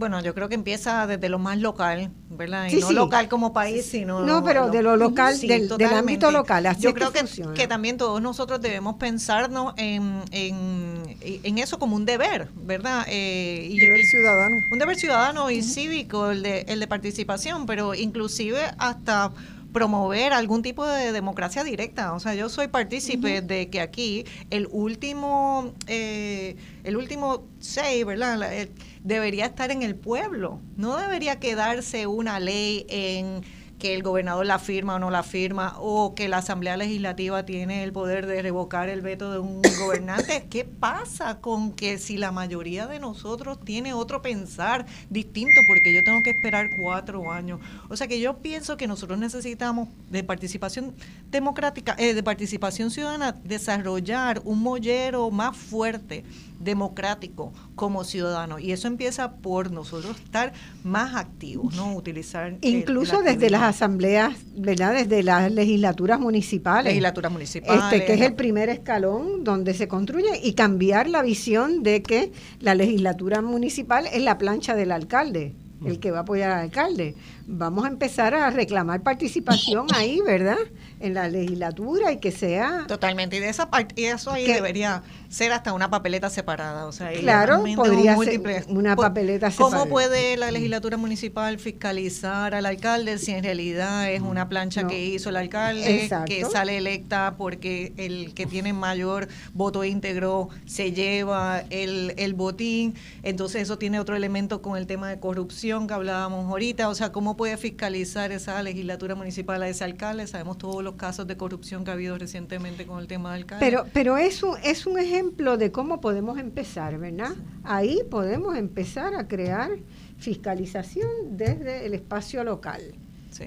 Bueno, yo creo que empieza desde lo más local, ¿verdad? Y no local como país, sino... No, pero de lo local, del, ámbito local. yo creo que, que, también todos nosotros debemos pensarnos en, en, eso como un deber, ¿verdad? Eh, y, deber ciudadano. Un deber ciudadano y cívico, el de, el de participación, pero inclusive hasta promover algún tipo de democracia directa. O sea, yo soy partícipe de que aquí el último, eh, el último say, ¿verdad? debería estar en el pueblo. No debería quedarse una ley en que el gobernador la firma o no la firma, o que la Asamblea Legislativa tiene el poder de revocar el veto de un gobernante. ¿Qué pasa con que si la mayoría de nosotros tiene otro pensar distinto, porque yo tengo que esperar cuatro años? O sea que yo pienso que nosotros necesitamos de participación democrática, eh, de participación ciudadana, desarrollar un mollero más fuerte democrático como ciudadano y eso empieza por nosotros estar más activos, no utilizar incluso desde las asambleas, ¿verdad? Desde las legislaturas municipales. Legislaturas municipales. Este que es el primer escalón donde se construye y cambiar la visión de que la legislatura municipal es la plancha del alcalde el que va a apoyar al alcalde. Vamos a empezar a reclamar participación ahí, ¿verdad? En la legislatura y que sea... Totalmente, y de esa parte, y eso ahí debería ser hasta una papeleta separada. O sea, claro, podría ser una papeleta separada. ¿Cómo puede la legislatura municipal fiscalizar al alcalde si en realidad es una plancha que hizo el alcalde, que sale electa porque el que tiene mayor voto íntegro se lleva el, el botín? Entonces eso tiene otro elemento con el tema de corrupción que hablábamos ahorita. O sea, ¿cómo puede fiscalizar esa legislatura municipal a ese alcalde? Sabemos todos los casos de corrupción que ha habido recientemente con el tema del alcalde. Pero, pero es es un ejemplo ejemplo de cómo podemos empezar, ¿verdad? Ahí podemos empezar a crear fiscalización desde el espacio local.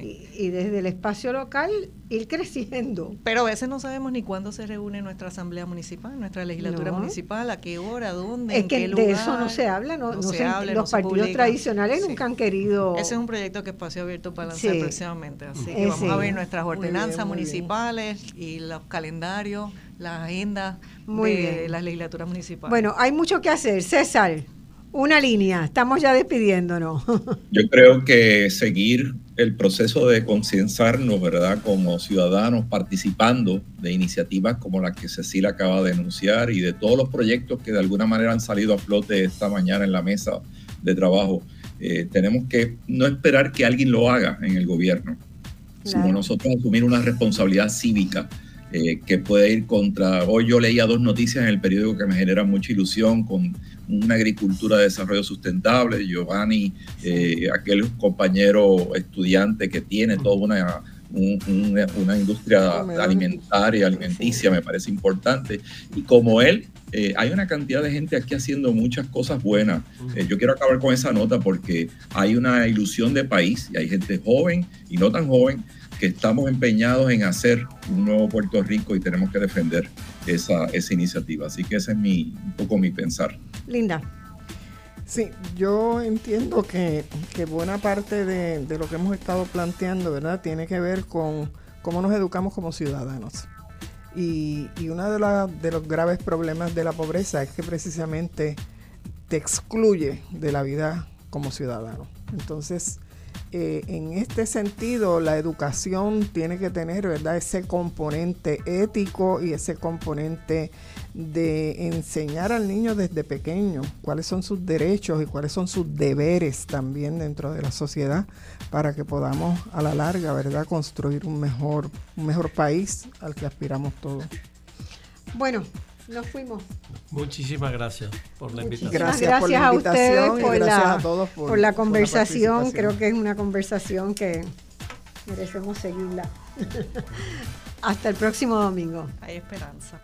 Y, desde el espacio local ir creciendo. Pero a veces no sabemos ni cuándo se reúne nuestra asamblea municipal, nuestra legislatura municipal, a qué hora, dónde, es que de eso no se habla, no, se, habla, los partidos tradicionales nunca han querido. Ese es un proyecto que Espacio Abierto para lanzar próximamente, así que vamos a ver nuestras ordenanzas municipales y los calendarios, la agenda de las legislaturas municipales. Bueno, hay mucho que hacer, César. Una línea, estamos ya despidiéndonos. Yo creo que seguir el proceso de concienciarnos, ¿verdad? Como ciudadanos participando de iniciativas como la que Cecilia acaba de denunciar y de todos los proyectos que de alguna manera han salido a flote esta mañana en la mesa de trabajo. Eh, tenemos que no esperar que alguien lo haga en el gobierno, sino nosotros asumir una responsabilidad cívica eh, que puede ir contra... Hoy yo leía dos noticias en el periódico que me generan mucha ilusión con una agricultura de desarrollo sustentable. Giovanni, eh, aquel compañero estudiante que tiene toda una, una, industria alimentaria, alimenticia, me parece importante. Y como él, eh, hay una cantidad de gente aquí haciendo muchas cosas buenas. yo quiero acabar con esa nota porque hay una ilusión de país y hay gente joven y no tan joven que estamos empeñados en hacer un nuevo Puerto Rico y tenemos que defender esa, esa iniciativa. Así que ese es mi, un poco mi pensar. Linda. Sí, yo entiendo que, buena parte de, lo que hemos estado planteando, ¿verdad?, tiene que ver con cómo nos educamos como ciudadanos. Y, y uno de, de los graves problemas de la pobreza es que precisamente te excluye de la vida como ciudadano. Entonces, eh, en este sentido, la educación tiene que tener, ¿verdad?, ese componente ético y ese componente de enseñar al niño desde pequeño cuáles son sus derechos y cuáles son sus deberes también dentro de la sociedad para que podamos a la larga, ¿verdad?, construir un mejor, un mejor país al que aspiramos todos. Bueno, nos fuimos. Muchísimas gracias por la invitación. Gracias, por la invitación a ustedes por, la, por, la conversación. Creo que es una conversación que merecemos seguirla. Hasta el próximo domingo. Hay esperanza.